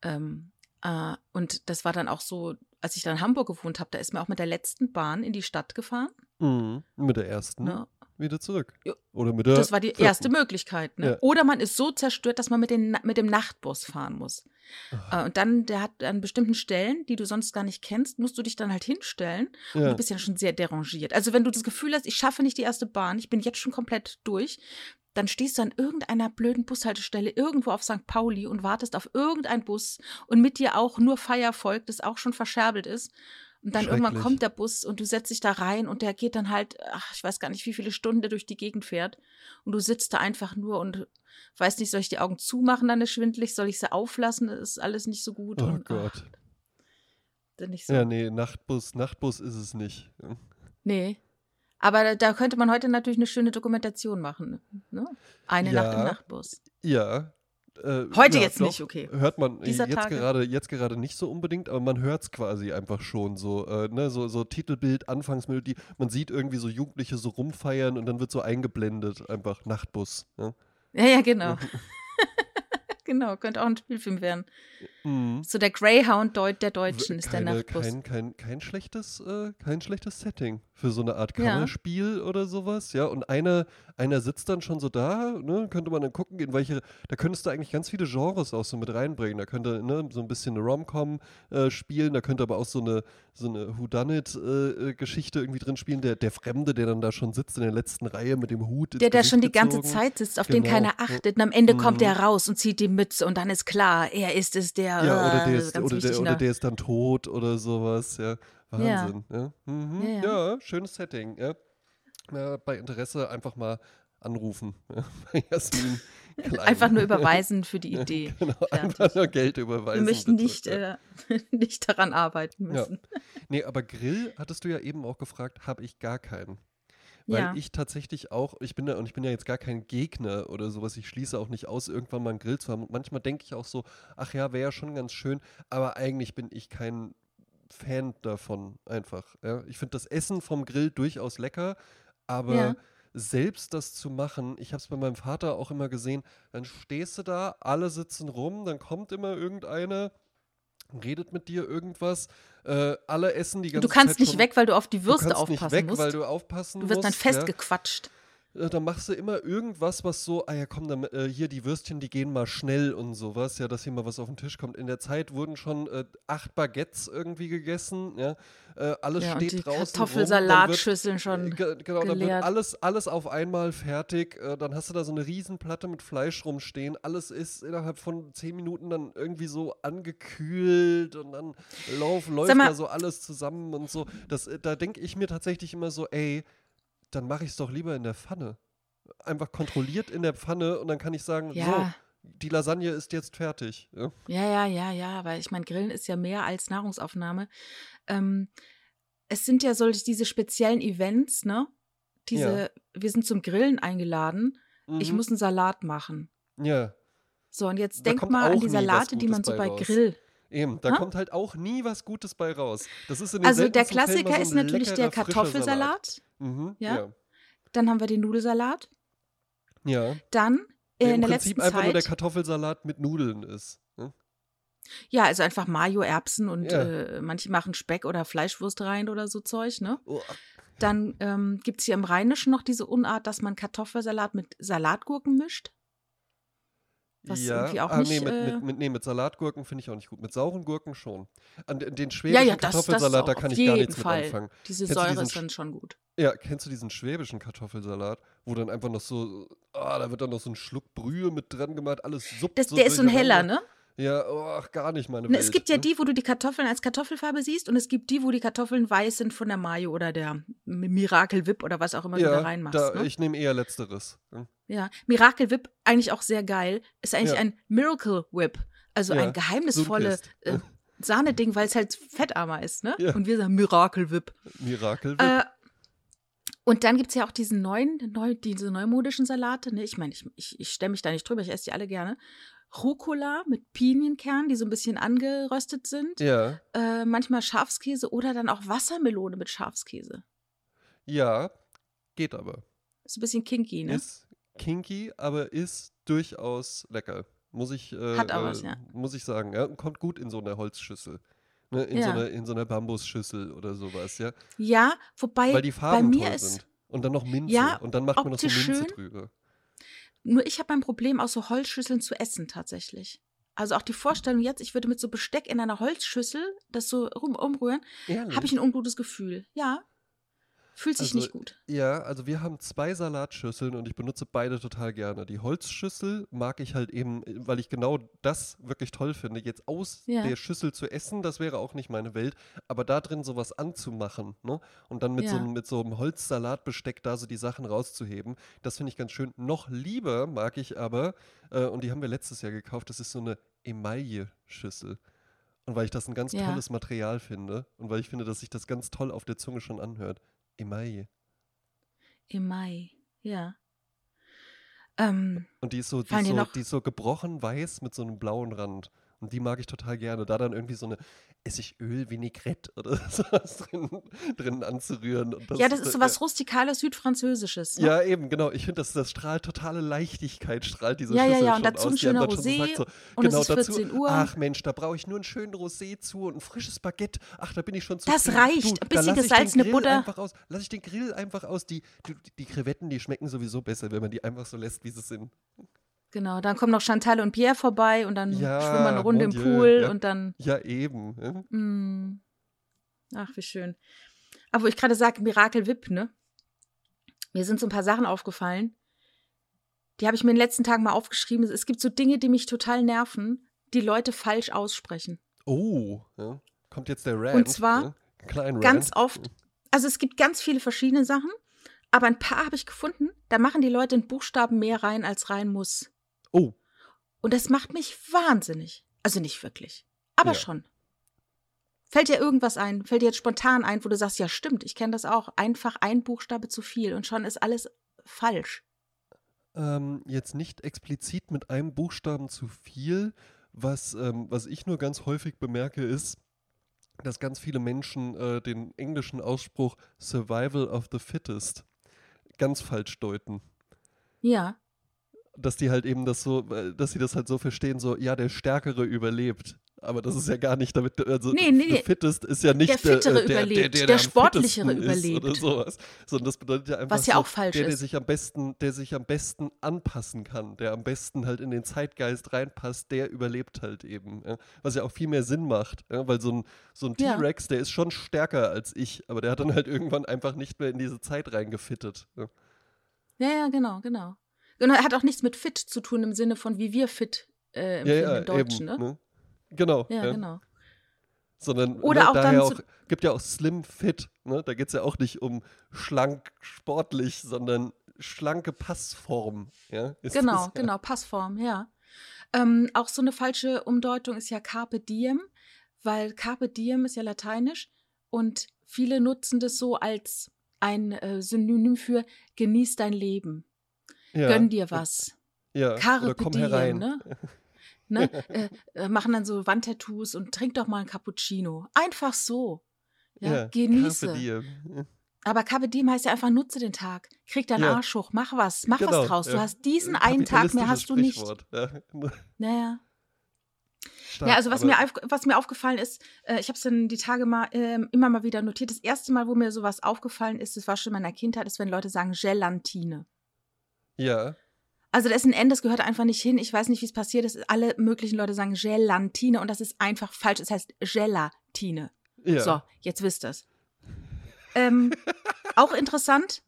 Ähm, äh, und das war dann auch so, als ich dann in Hamburg gewohnt habe, da ist mir auch mit der letzten Bahn in die Stadt gefahren. Mhm. Mit der ersten Ne? Wieder zurück. Ja. Oder mit der Das war die vierten. erste Möglichkeit. Ne? Ja. Oder man ist so zerstört, dass man mit, den, mit dem Nachtbus fahren muss. Äh, und dann, der hat an bestimmten Stellen, die du sonst gar nicht kennst, musst du dich dann halt hinstellen. Und Ja. du bist ja schon sehr derangiert. Also wenn du das Gefühl hast, ich schaffe nicht die erste Bahn, ich bin jetzt schon komplett durch, dann stehst du an irgendeiner blöden Bushaltestelle irgendwo auf St. Pauli und wartest auf irgendeinen Bus und mit dir auch nur Feiervolk, das auch schon verscherbelt ist. Und dann irgendwann kommt der Bus und du setzt dich da rein und der geht dann halt, ach, ich weiß gar nicht, wie viele Stunden der durch die Gegend fährt. Und du sitzt da einfach nur und weißt nicht, soll ich die Augen zumachen, dann ist schwindelig, soll ich sie auflassen, das ist alles nicht so gut. Oh und, Gott. Ach, nicht so. Ja, nee, Nachtbus, Nachtbus ist es nicht. Nee. Aber da, da könnte man heute natürlich eine schöne Dokumentation machen. Ne? Eine Nacht im Ja. Nachtbus. Ja. Äh, Heute ja, jetzt doch. nicht, okay. Hört man Dieser jetzt Tage. gerade, jetzt gerade nicht so unbedingt, aber man hört es quasi einfach schon so, äh, ne, so, so Titelbild, Anfangsmelodie. Man sieht irgendwie so Jugendliche so rumfeiern und dann wird so eingeblendet, einfach Nachtbus. Ja, Ja, ja, genau. genau, könnte auch ein Spielfilm werden. Mhm. So der Greyhound Deut der Deutschen W ist der keine, Nachtbus. kein, kein, kein, schlechtes, äh, kein schlechtes Setting für so eine Art Kammerspiel ja. oder sowas, ja. Und einer, einer sitzt dann schon so da, ne, könnte man dann gucken, in welche, da könntest du eigentlich ganz viele Genres auch so mit reinbringen. Da könnte ne, so ein bisschen eine Rom-Com äh, spielen, da könnte aber auch so eine, so eine Whodunit-Geschichte äh, irgendwie drin spielen. Der, der Fremde, der dann da schon sitzt in der letzten Reihe mit dem Hut. Der da schon die ganze Zeit sitzt, auf genau. den keiner achtet. Und am Ende mhm. kommt er raus und zieht die Mütze und dann ist klar, er ist es, der. Ja, oder der, ist, oder, der, oder der ist dann tot oder sowas, ja. Wahnsinn. Ja, ja. Mhm. ja, ja. schönes Setting. Ja. bei Interesse einfach mal anrufen. Jasmin. Klein. Einfach nur überweisen für die Idee. genau, einfach nur Geld überweisen. Wir möchten nicht, äh, nicht daran arbeiten müssen. Ja. Nee, aber Grill hattest du ja eben auch gefragt, habe ich gar keinen. Weil ja. ich tatsächlich auch, ich bin ja, und ich bin ja jetzt gar kein Gegner oder sowas, ich schließe auch nicht aus, irgendwann mal einen Grill zu haben. Und manchmal denke ich auch so, ach ja, wäre ja schon ganz schön, aber eigentlich bin ich kein Fan davon einfach. Ja. Ich finde das Essen vom Grill durchaus lecker, aber ja. selbst das zu machen, ich habe es bei meinem Vater auch immer gesehen, dann stehst du da, alle sitzen rum, dann kommt immer irgendeiner redet mit dir irgendwas. Äh, alle essen die ganze Zeit. Du kannst Zeit nicht weg, weil du auf die Würste du kannst aufpassen nicht weg, musst. weil du aufpassen Du wirst dann musst, festgequatscht. Ja. Äh, dann machst du immer irgendwas, was so, ah ja komm, dann, äh, hier die Würstchen, die gehen mal schnell und sowas, ja, dass hier mal was auf den Tisch kommt. In der Zeit wurden schon äh, acht Baguettes irgendwie gegessen, ja, äh, alles ja, steht und die draußen. Kartoffelsalatschüsseln schon. Genau, geleert. dann wird alles, alles auf einmal fertig. Äh, dann hast du da so eine Riesenplatte mit Fleisch rumstehen. Alles ist innerhalb von zehn Minuten dann irgendwie so angekühlt und dann lauf, läuft mal, da so alles zusammen und so. Das, äh, da denke ich mir tatsächlich immer so, ey, dann mache ich es doch lieber in der Pfanne. Einfach kontrolliert in der Pfanne und dann kann ich sagen, ja. so, die Lasagne ist jetzt fertig. Ja, ja, ja, ja, ja weil ich meine, Grillen ist ja mehr als Nahrungsaufnahme. Ähm, es sind ja solche, diese speziellen Events, ne? Diese, ja. wir sind zum Grillen eingeladen, mhm. ich muss einen Salat machen. Ja. So, und jetzt da denk mal an die Salate, die man so bei raus. Grill. Eben, da kommt halt auch nie was Gutes bei raus. Das ist in den also der Klassiker so ist natürlich der Kartoffelsalat. Mhm, ja? ja? Dann haben wir den Nudelsalat. Ja. Dann äh, der in der Prinzip letzten einfach Zeit. nur der Kartoffelsalat mit Nudeln ist. Ne? Ja, also einfach Mayo, Erbsen und Ja. äh, manche machen Speck oder Fleischwurst rein oder so Zeug, ne? Oh, Dann ähm, gibt es hier im Rheinischen noch diese Unart, dass man Kartoffelsalat mit Salatgurken mischt. Was ja, irgendwie auch ah, nicht. nee, mit, äh, mit, mit, nee, mit Salatgurken finde ich auch nicht gut. Mit sauren Gurken schon. An den den ja, schwäbischen ja, das, das Kartoffelsalat, da auf kann ich gar nichts Fall. mit anfangen. Diese Kennst Säure ist dann schon gut. Ja, kennst du diesen schwäbischen Kartoffelsalat, wo dann einfach noch so, ah, da wird dann noch so ein Schluck Brühe mit dran gemacht, alles suppt Das, so der ist so ein heller, ne? Ja, oh, gar nicht meine Ne, Welt. Es gibt ja ne? die, wo du die Kartoffeln als Kartoffelfarbe siehst und es gibt die, wo die Kartoffeln weiß sind von der Mayo oder der Miracle Whip oder was auch immer du da ja, reinmachst. da, ne? ich nehme eher letzteres. Ja, Miracle Whip, eigentlich auch sehr geil, ist eigentlich Ja. ein Miracle Whip. Also Ja, ein geheimnisvolle äh, Sahneding, weil es halt fettarmer ist, ne? Ja. Und wir sagen Miracle Whip. Miracle Whip. Äh, und dann gibt es ja auch diesen neuen, neu, diese neumodischen Salate, ne? Ich meine, ich, ich, ich stelle mich da nicht drüber, ich esse die alle gerne. Rucola mit Pinienkernen, die so ein bisschen angeröstet sind. ja, Äh, manchmal Schafskäse oder dann auch Wassermelone mit Schafskäse. ja, geht aber. Ist ein bisschen kinky, ne? Ist kinky, aber ist durchaus lecker. Muss ich, äh, Hat auch äh, was, ja. muss ich sagen. Ja? Kommt gut in so eine Holzschüssel. Ne? In, so Ja. einer, in so einer Bambusschüssel oder sowas, ja. Ja, wobei Weil die bei Farben mir toll ist sind. Und dann noch Minze. Ja, und dann macht man noch so Minze schön. drüber. Nur ich habe ein Problem, aus so Holzschüsseln zu essen tatsächlich. Also auch die Vorstellung jetzt, ich würde mit so Besteck in einer Holzschüssel das so rum umrühren, habe ich ein ungutes Gefühl. Ja. Fühlt sich Also, nicht gut. Ja, also wir haben zwei Salatschüsseln und ich benutze beide total gerne. Die Holzschüssel mag ich halt eben, weil ich genau das wirklich toll finde. Jetzt aus Ja. der Schüssel zu essen, das wäre auch nicht meine Welt, aber da drin sowas anzumachen, ne? Und dann mit, so, Ja. einem- mit so einem Holzsalatbesteck da so die Sachen rauszuheben, das finde ich ganz schön. Noch lieber mag ich aber, äh, und die haben wir letztes Jahr gekauft, das ist so eine Emaille-Schüssel. Und weil ich das ein ganz Ja. tolles Material finde und weil ich finde, dass sich das ganz toll auf der Zunge schon anhört. Emaille. Im Mai. Ja. Ähm, Und die ist so, die ist so, die ist so gebrochen weiß mit so einem blauen Rand. Und die mag ich total gerne. Da dann irgendwie so eine Essigöl, Vinaigrette oder sowas drin, drin anzurühren. Und ja, das ist so was rustikales Südfranzösisches. Ne? Ja, eben, genau. Ich finde, das, das strahlt totale Leichtigkeit, strahlt diese ja, Schüssel ja, ja, und dazu aus. ein schöner Rosé so, und genau, es ist 14 dazu, Uhr. Ach Mensch, da brauche ich nur einen schönen Rosé zu und ein frisches Baguette. Ach, da bin ich schon zu Das reicht. Du, ein bisschen gesalzene Butter. Einfach aus. Lass ich den Grill einfach aus. Die, die, die Krevetten, die schmecken sowieso besser, wenn man die einfach so lässt, wie sie sind. Genau, dann kommen noch Chantal und Pierre vorbei und dann Ja, schwimmen wir eine Runde im Dieu, Pool ja. und dann. Ja, eben. ne? Mm. Ach, wie schön. Aber wo ich gerade sage, Mirakel Wip, ne? Mir sind so ein paar Sachen aufgefallen. Die habe ich mir in den letzten Tagen mal aufgeschrieben. Es gibt so Dinge, die mich total nerven, die Leute falsch aussprechen. Oh, ja. kommt jetzt der Rant. Und zwar ne? Klein Ganz Rant. oft. Also es gibt ganz viele verschiedene Sachen, aber ein paar habe ich gefunden, da machen die Leute einen Buchstaben mehr rein, als rein muss. Oh, Und das macht mich wahnsinnig. Also nicht wirklich, aber Ja. schon. Fällt dir irgendwas ein? Fällt dir jetzt spontan ein, wo du sagst, ja stimmt, ich kenne das auch. Einfach ein Buchstabe zu viel und schon ist alles falsch. ähm, jetzt nicht explizit mit einem Buchstaben zu viel. Was, ähm, was ich nur ganz häufig bemerke, ist, dass ganz viele Menschen äh, den englischen Ausspruch Survival of the Fittest ganz falsch deuten. Ja, Dass die halt eben das so, äh, dass sie das halt so verstehen, so, ja, der Stärkere überlebt. Aber das ist ja gar nicht damit, also Nee, nee, nee. fittest ist ja nicht Der Fittere äh, der, überlebt, der, der am Sportlichere fittesten ist überlebt. Oder sowas. Sondern das bedeutet ja einfach Was ja so, auch falsch der, der ist. sich am besten, der sich am besten anpassen kann, der am besten halt in den Zeitgeist reinpasst, der überlebt halt eben. Ja? Was ja auch viel mehr Sinn macht, ja? weil so ein, so ein. T-Rex, der ist schon stärker als ich, aber der hat dann halt irgendwann einfach nicht mehr in diese Zeit reingefittet. Ja? ja, ja, genau, genau. Genau, hat auch nichts mit fit zu tun im Sinne von, wie wir fit äh, Ja, empfinden ja, im Deutschen, eben, ne? Genau. Ja, ja. genau. Sondern Oder ne, auch daher dann auch, gibt ja auch Slim Fit. Ne? Da geht es ja auch nicht um schlank, sportlich, sondern schlanke Passform. Ja? Ist Genau, das ja. genau, Passform, ja. Ähm, auch so eine falsche Umdeutung ist ja Carpe Diem, weil Carpe Diem ist ja lateinisch und viele nutzen das so als ein äh, Synonym für genieß dein Leben, Ja, gönn dir was. Ja, Carpe oder komm herein. ne? ne? äh, äh, machen dann so Wandtattoos und trink doch mal ein Cappuccino. Einfach so. Ja, genieße. Carpe diem. Aber Carpe Diem heißt ja einfach, nutze den Tag. Krieg deinen Ja. Arsch hoch, mach was, mach Genau, was draus. Du ja. hast diesen einen Tag mehr, hast du nicht. Ja. Naja. Stark, Ja, also was mir, was mir aufgefallen ist, äh, ich habe es dann die Tage mal ähm, immer mal wieder notiert. Das erste Mal, wo mir sowas aufgefallen ist, das war schon in meiner Kindheit, ist, wenn Leute sagen Gelatine. Ja, Also da ist ein N, das gehört einfach nicht hin. Ich weiß nicht, wie es passiert ist. Alle möglichen Leute sagen Gelatine und das ist einfach falsch. Es heißt Gelatine. ja. So, jetzt wisst ihr's. Ähm, auch interessant.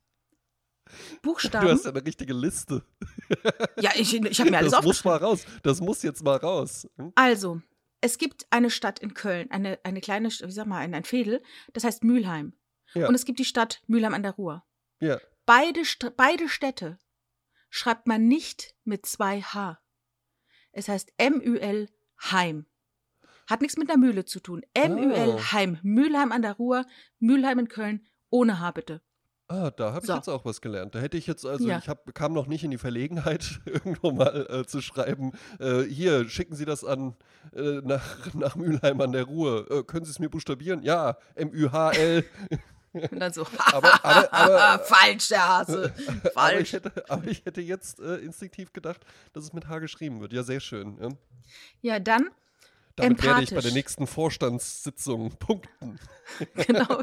Du Buchstaben. hast ja eine richtige Liste. ja, ich, ich habe mir alles das muss aufgeschrieben. mal raus. Das muss jetzt mal raus. Hm? Also, es gibt eine Stadt in Köln, eine, eine kleine, wie sag mal, ein, ein Fädel, das heißt Mülheim. Ja. Und es gibt die Stadt Mülheim an der Ruhr. Ja. Beide, beide Städte schreibt man nicht mit zwei H. Es heißt M-Ü-L Heim. Hat nichts mit der Mühle zu tun. M-Ü-L Ah. Heim. Mülheim an der Ruhr, Mülheim in Köln, ohne H bitte. Ah, da habe ich So. jetzt auch was gelernt. Da hätte ich jetzt, also Ja. ich hab, kam noch nicht in die Verlegenheit, irgendwo mal äh, zu schreiben, äh, hier, schicken Sie das an äh, nach, nach Mülheim an der Ruhr. Äh, können Sie es mir buchstabieren? Ja, M-Ü-H-L. Und dann so, Aber- aber- aber- falsch, der Hase. aber, ich Falsch. hätte, aber ich hätte jetzt äh, instinktiv gedacht, dass es mit H geschrieben wird. Ja, sehr schön. Ja. Ja, dann Damit werde ich bei der Empathisch. nächsten Vorstandssitzung punkten. Genau,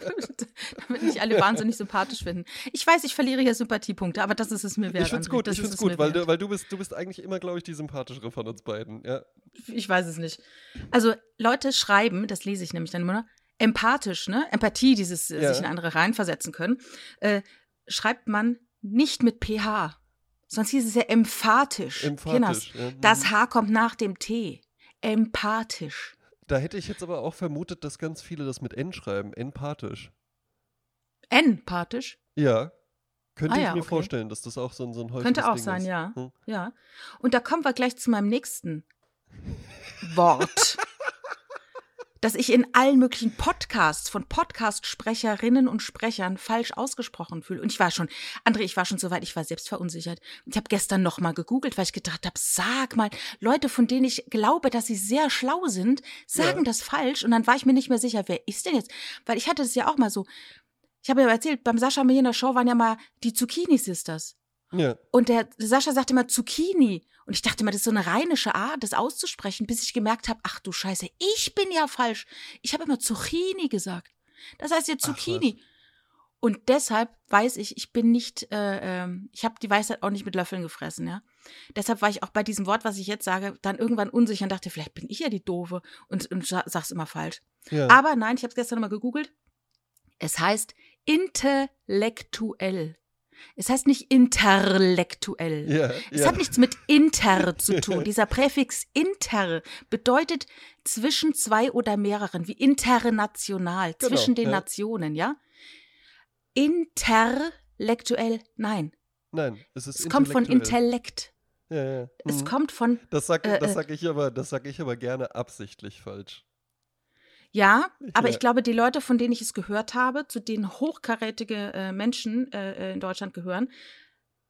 damit nicht alle wahnsinnig sympathisch finden. Ich weiß, ich verliere hier Sympathiepunkte, aber das ist es mir wert. ich finde es gut, das ich mir gut, weil, du, weil du, bist, du bist eigentlich immer, glaube ich, die sympathischere von uns beiden. Ja. Ich weiß es nicht. Also, Leute schreiben, das lese ich nämlich dann immer, empathisch, ne? Empathie, dieses äh, Ja. sich in andere reinversetzen können, äh, schreibt man nicht mit PH. Sonst hieß es ja emphatisch. Emphatisch, Kinders, ja. Mhm. Das H kommt nach dem T. Empathisch. Da hätte ich jetzt aber auch vermutet, dass ganz viele das mit N schreiben. Empathisch. Empathisch. Ja. Könnte Ah ich ja, mir okay. vorstellen, dass das auch so ein, so ein häufiges Könnte auch Ding sein, ist. ja. Hm. Ja. Und da kommen wir gleich zu meinem nächsten Wort. dass ich in allen möglichen Podcasts von Podcast-Sprecherinnen und Sprechern falsch ausgesprochen fühle. Und ich war schon, André, ich war schon so weit, ich war selbst verunsichert. Ich habe gestern noch mal gegoogelt, weil ich gedacht habe, sag mal, Leute, von denen ich glaube, dass sie sehr schlau sind, sagen ja. das falsch. Und dann war ich mir nicht mehr sicher, wer ist denn jetzt? Weil ich hatte das ja auch mal so. Ich habe ja erzählt, beim Sascha der Show waren ja mal die Zucchini-Sisters. Ja. Und der Sascha sagte immer Zucchini. Und ich dachte immer, das ist so eine rheinische Art, das auszusprechen, bis ich gemerkt habe, ach du Scheiße, ich bin ja falsch. Ich habe immer Zucchini gesagt. Das heißt ja Zucchini. Und deshalb weiß ich, ich bin nicht, äh, äh, ich habe die Weisheit auch nicht mit Löffeln gefressen, ja. Deshalb war ich auch bei diesem Wort, was ich jetzt sage, dann irgendwann unsicher und dachte, vielleicht bin ich ja die Doofe und, und sag's immer falsch. Ja. Aber nein, ich habe es gestern nochmal gegoogelt. Es heißt intellektuell. Es heißt nicht intellektuell. Ja, es ja. hat nichts mit inter zu tun. Dieser Präfix inter bedeutet zwischen zwei oder mehreren, wie international, genau, zwischen den ja. Nationen, ja? Interlektuell, nein. Nein, es ist Es kommt von Intellekt. Ja, ja. Es mhm. kommt von. Das sage äh, äh, sag ich, aber, sag ich aber gerne absichtlich falsch. Ja, aber ja. ich glaube, die Leute, von denen ich es gehört habe, zu denen hochkarätige äh, Menschen äh, äh, in Deutschland gehören,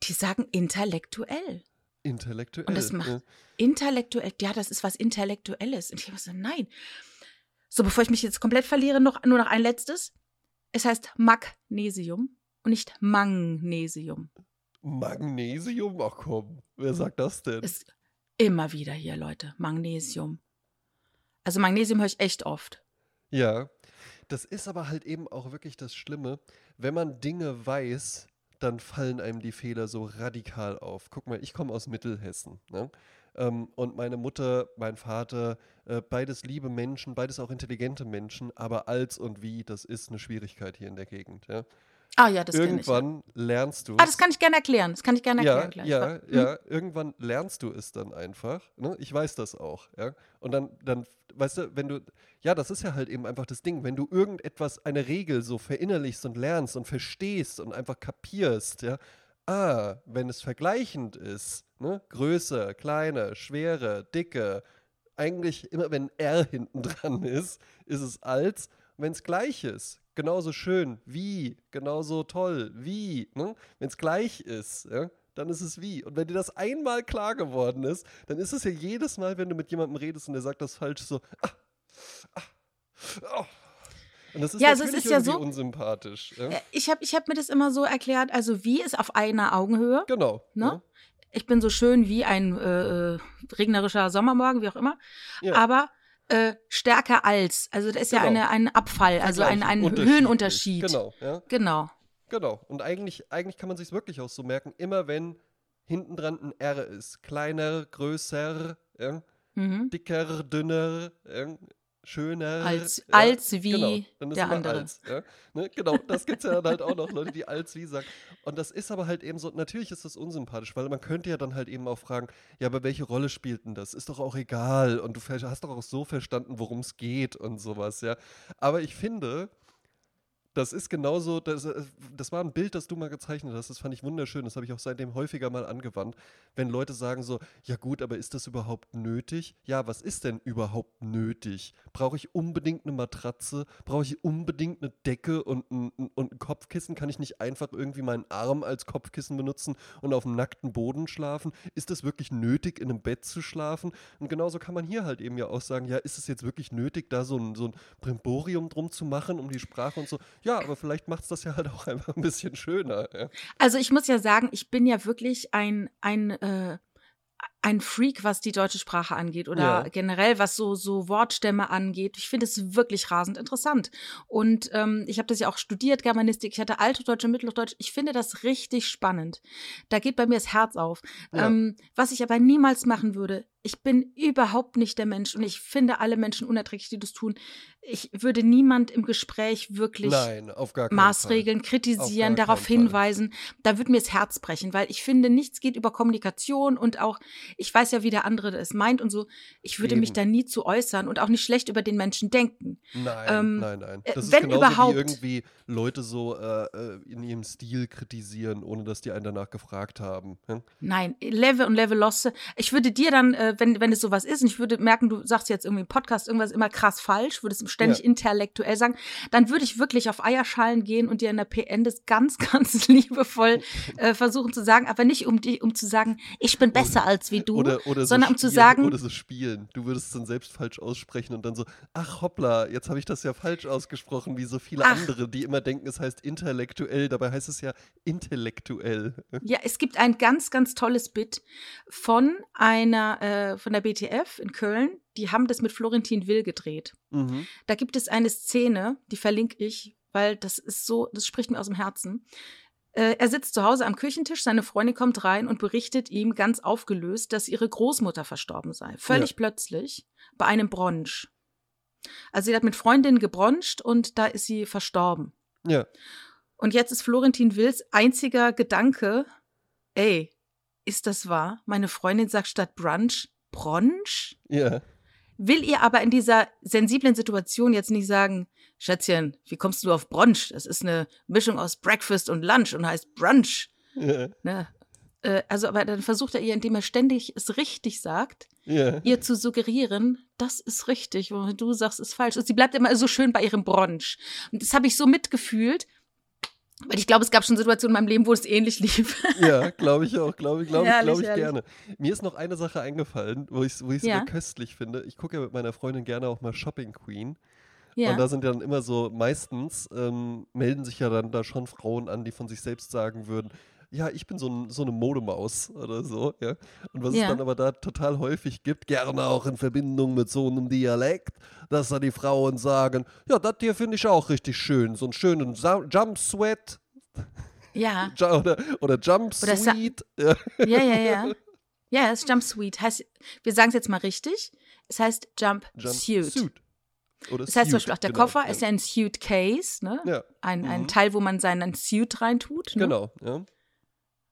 die sagen intellektuell. Intellektuell. Und das macht ja. intellektuell, ja, das ist was Intellektuelles. Und ich habe so, nein. So, bevor ich mich jetzt komplett verliere, noch, nur noch ein letztes. Es heißt Magnesium und nicht Magnesium. Magnesium? Ach komm, wer sagt das denn? Ist immer wieder hier, Leute. Magnesium. Also Magnesium höre ich echt oft. Ja, das ist aber halt eben auch wirklich das Schlimme. Wenn man Dinge weiß, dann fallen einem die Fehler so radikal auf. Guck mal, ich komme aus Mittelhessen. Ne? Ähm, und meine Mutter, mein Vater, äh, beides liebe Menschen, beides auch intelligente Menschen, aber als und wie, das ist eine Schwierigkeit hier in der Gegend. Ja? Ah ja, das Irgendwann ich, lernst du. Ah, das kann ich gerne erklären. Das kann ich gerne erklären ja, gleich. Ja, hm? ja. Irgendwann lernst du es dann einfach. Ne? Ich weiß das auch. Ja. Und dann, dann, weißt du, wenn du, ja, das ist ja halt eben einfach das Ding. Wenn du irgendetwas, eine Regel so verinnerlichst und lernst und verstehst und einfach kapierst, ja, ah, wenn es vergleichend ist, ne, größer, kleiner, schwerer, dicker, eigentlich immer wenn R hinten dran ist, ist es als. Wenn es gleich ist, genauso schön wie, genauso toll wie, ne? wenn es gleich ist, ja? dann ist es wie. Und wenn dir das einmal klar geworden ist, dann ist es ja jedes Mal, wenn du mit jemandem redest und der sagt das falsch, so, ah, ah, oh. Und das ist ja, also es ist ja so, unsympathisch. Ja? Äh, ich habe ich hab mir das immer so erklärt, also wie ist auf einer Augenhöhe. Genau. Ne? Ja. Ich bin so schön wie ein äh, äh regnerischer Sommermorgen, wie auch immer. Ja. Aber äh, stärker als. Also da ist genau. ja eine, ein Abfall, also ein, ein Höhenunterschied. Genau, ja. Genau. Genau. Und eigentlich, eigentlich kann man sich wirklich auch so merken, immer wenn hinten dran ein R ist, kleiner, größer, ja, mhm. dicker, dünner, ja, schöner. Als, ja, als wie genau, dann ist der andere. Als, ja? ne? Genau, das gibt es ja dann halt auch noch, Leute, die als wie sagen. Und das ist aber halt eben so, natürlich ist das unsympathisch, weil man könnte ja dann halt eben auch fragen, ja, aber welche Rolle spielt denn das? Ist doch auch egal und du hast doch auch so verstanden, worum es geht und sowas, ja. Aber ich finde, das ist genauso, das, äh, das war ein Bild, das du mal gezeichnet hast, das fand ich wunderschön, das habe ich auch seitdem häufiger mal angewandt, wenn Leute sagen so, ja gut, aber ist das überhaupt nötig? Ja, was ist denn überhaupt nötig? Brauche ich unbedingt eine Matratze? Brauche ich unbedingt eine Decke und ein, und ein Kopfkissen? Kann ich nicht einfach irgendwie meinen Arm als Kopfkissen benutzen und auf dem nackten Boden schlafen? Ist das wirklich nötig, in einem Bett zu schlafen? Und genauso kann man hier halt eben ja auch sagen, ja, ist es jetzt wirklich nötig, da so ein, so ein Brimborium drum zu machen, um die Sprache und so? Ja, aber vielleicht macht es das ja halt auch einfach ein bisschen schöner. Ja. Also ich muss ja sagen, ich bin ja wirklich ein, ein äh, ein Freak, was die deutsche Sprache angeht oder ja. generell was so so Wortstämme angeht. Ich finde es wirklich rasend interessant. Und ähm, ich habe das ja auch studiert, Germanistik. Ich hatte Althochdeutsch und Mittelhochdeutsch. Ich finde das richtig spannend. Da geht bei mir das Herz auf. Ja. Ähm, was ich aber niemals machen würde, ich bin überhaupt nicht der Mensch und ich finde alle Menschen unerträglich, die das tun. Ich würde niemand im Gespräch wirklich Nein, Maßregeln Fall. kritisieren, darauf hinweisen. Da würde mir das Herz brechen, weil ich finde, nichts geht über Kommunikation und auch ich weiß ja, wie der andere es meint und so. Ich würde mich Eben. da nie zu äußern und auch nicht schlecht über den Menschen denken. Nein, Ähm, nein, nein. äh, Das ist wenn genauso überhaupt- wie irgendwie Leute so äh, äh, in ihrem Stil kritisieren, ohne dass die einen danach gefragt haben. hm? Nein, Level und Level Losse. Ich würde dir dann, äh, wenn, wenn es sowas ist, und ich würde merken, du sagst jetzt irgendwie im Podcast irgendwas immer krass falsch, würdest ständig Ja. intellektuell sagen, dann würde ich wirklich auf Eierschalen gehen und dir in der PN das ganz, ganz liebevoll äh, versuchen zu sagen, aber nicht um die, um zu sagen, ich bin besser als wie du, Oder, oder so sondern um zu spielen- sagen, Oder so spielen. Du würdest es dann selbst falsch aussprechen und dann so, ach hoppla, jetzt habe ich das ja falsch ausgesprochen, wie so viele Ach. andere, die immer denken, es heißt intellektuell. Dabei heißt es ja intellektuell. Ja, es gibt ein ganz, ganz tolles Bit von einer, äh, von der BTF in Köln. Die haben das mit Florentin Will gedreht. Mhm. Da gibt es eine Szene, die verlinke ich, weil das ist so, das spricht mir aus dem Herzen. Äh, er sitzt zu Hause am Küchentisch, seine Freundin kommt rein und berichtet ihm ganz aufgelöst, dass ihre Großmutter verstorben sei. Völlig Ja. plötzlich bei einem Bronch. Also sie hat mit Freundinnen gebroncht und da ist sie verstorben. Ja. Und jetzt ist Florentin Wills einziger Gedanke, ey, ist das wahr? Meine Freundin sagt statt Brunch Bronch? Ja. Will ihr aber in dieser sensiblen Situation jetzt nicht sagen, Schätzchen, wie kommst du auf Brunch? Das ist eine Mischung aus Breakfast und Lunch und heißt Brunch. Ja. Ne? Äh, also, aber dann versucht er ihr, indem er ständig es richtig sagt, Ja. ihr zu suggerieren, das ist richtig, wo du sagst, ist falsch. Und sie bleibt immer so schön bei ihrem Brunch. Und das habe ich so mitgefühlt, weil ich glaube, es gab schon Situationen in meinem Leben, wo es ähnlich lief. Ja, glaube ich auch, glaube ich, glaube ich, glaube ich herrlich. gerne. Mir ist noch eine Sache eingefallen, wo ich es wo ich's Ja. immer köstlich finde. Ich gucke ja mit meiner Freundin gerne auch mal Shopping Queen. Ja. Und da sind ja dann immer so, meistens ähm, melden sich ja dann da schon Frauen an, die von sich selbst sagen würden, ja, ich bin so, ein, so eine Modemaus oder so, ja. Und was Ja. es dann aber da total häufig gibt, gerne auch in Verbindung mit so einem Dialekt, dass da die Frauen sagen, ja, das hier finde ich auch richtig schön, so einen schönen Jumpsweat ja. Oder, oder Jumpsuite. Ja. Ja, ja, ja. Ja, es ist Jump Suite. Heißt, wir sagen es jetzt mal richtig. Es heißt Jump, Suit. Jumpsuit. Oder Das heißt zum Suit, Beispiel auch der genau, Koffer ja. ist ja ein Suit Case, ne? Ja, Ein, ein Mhm. Teil, wo man seinen Suit reintut. Ne? genau. Ja.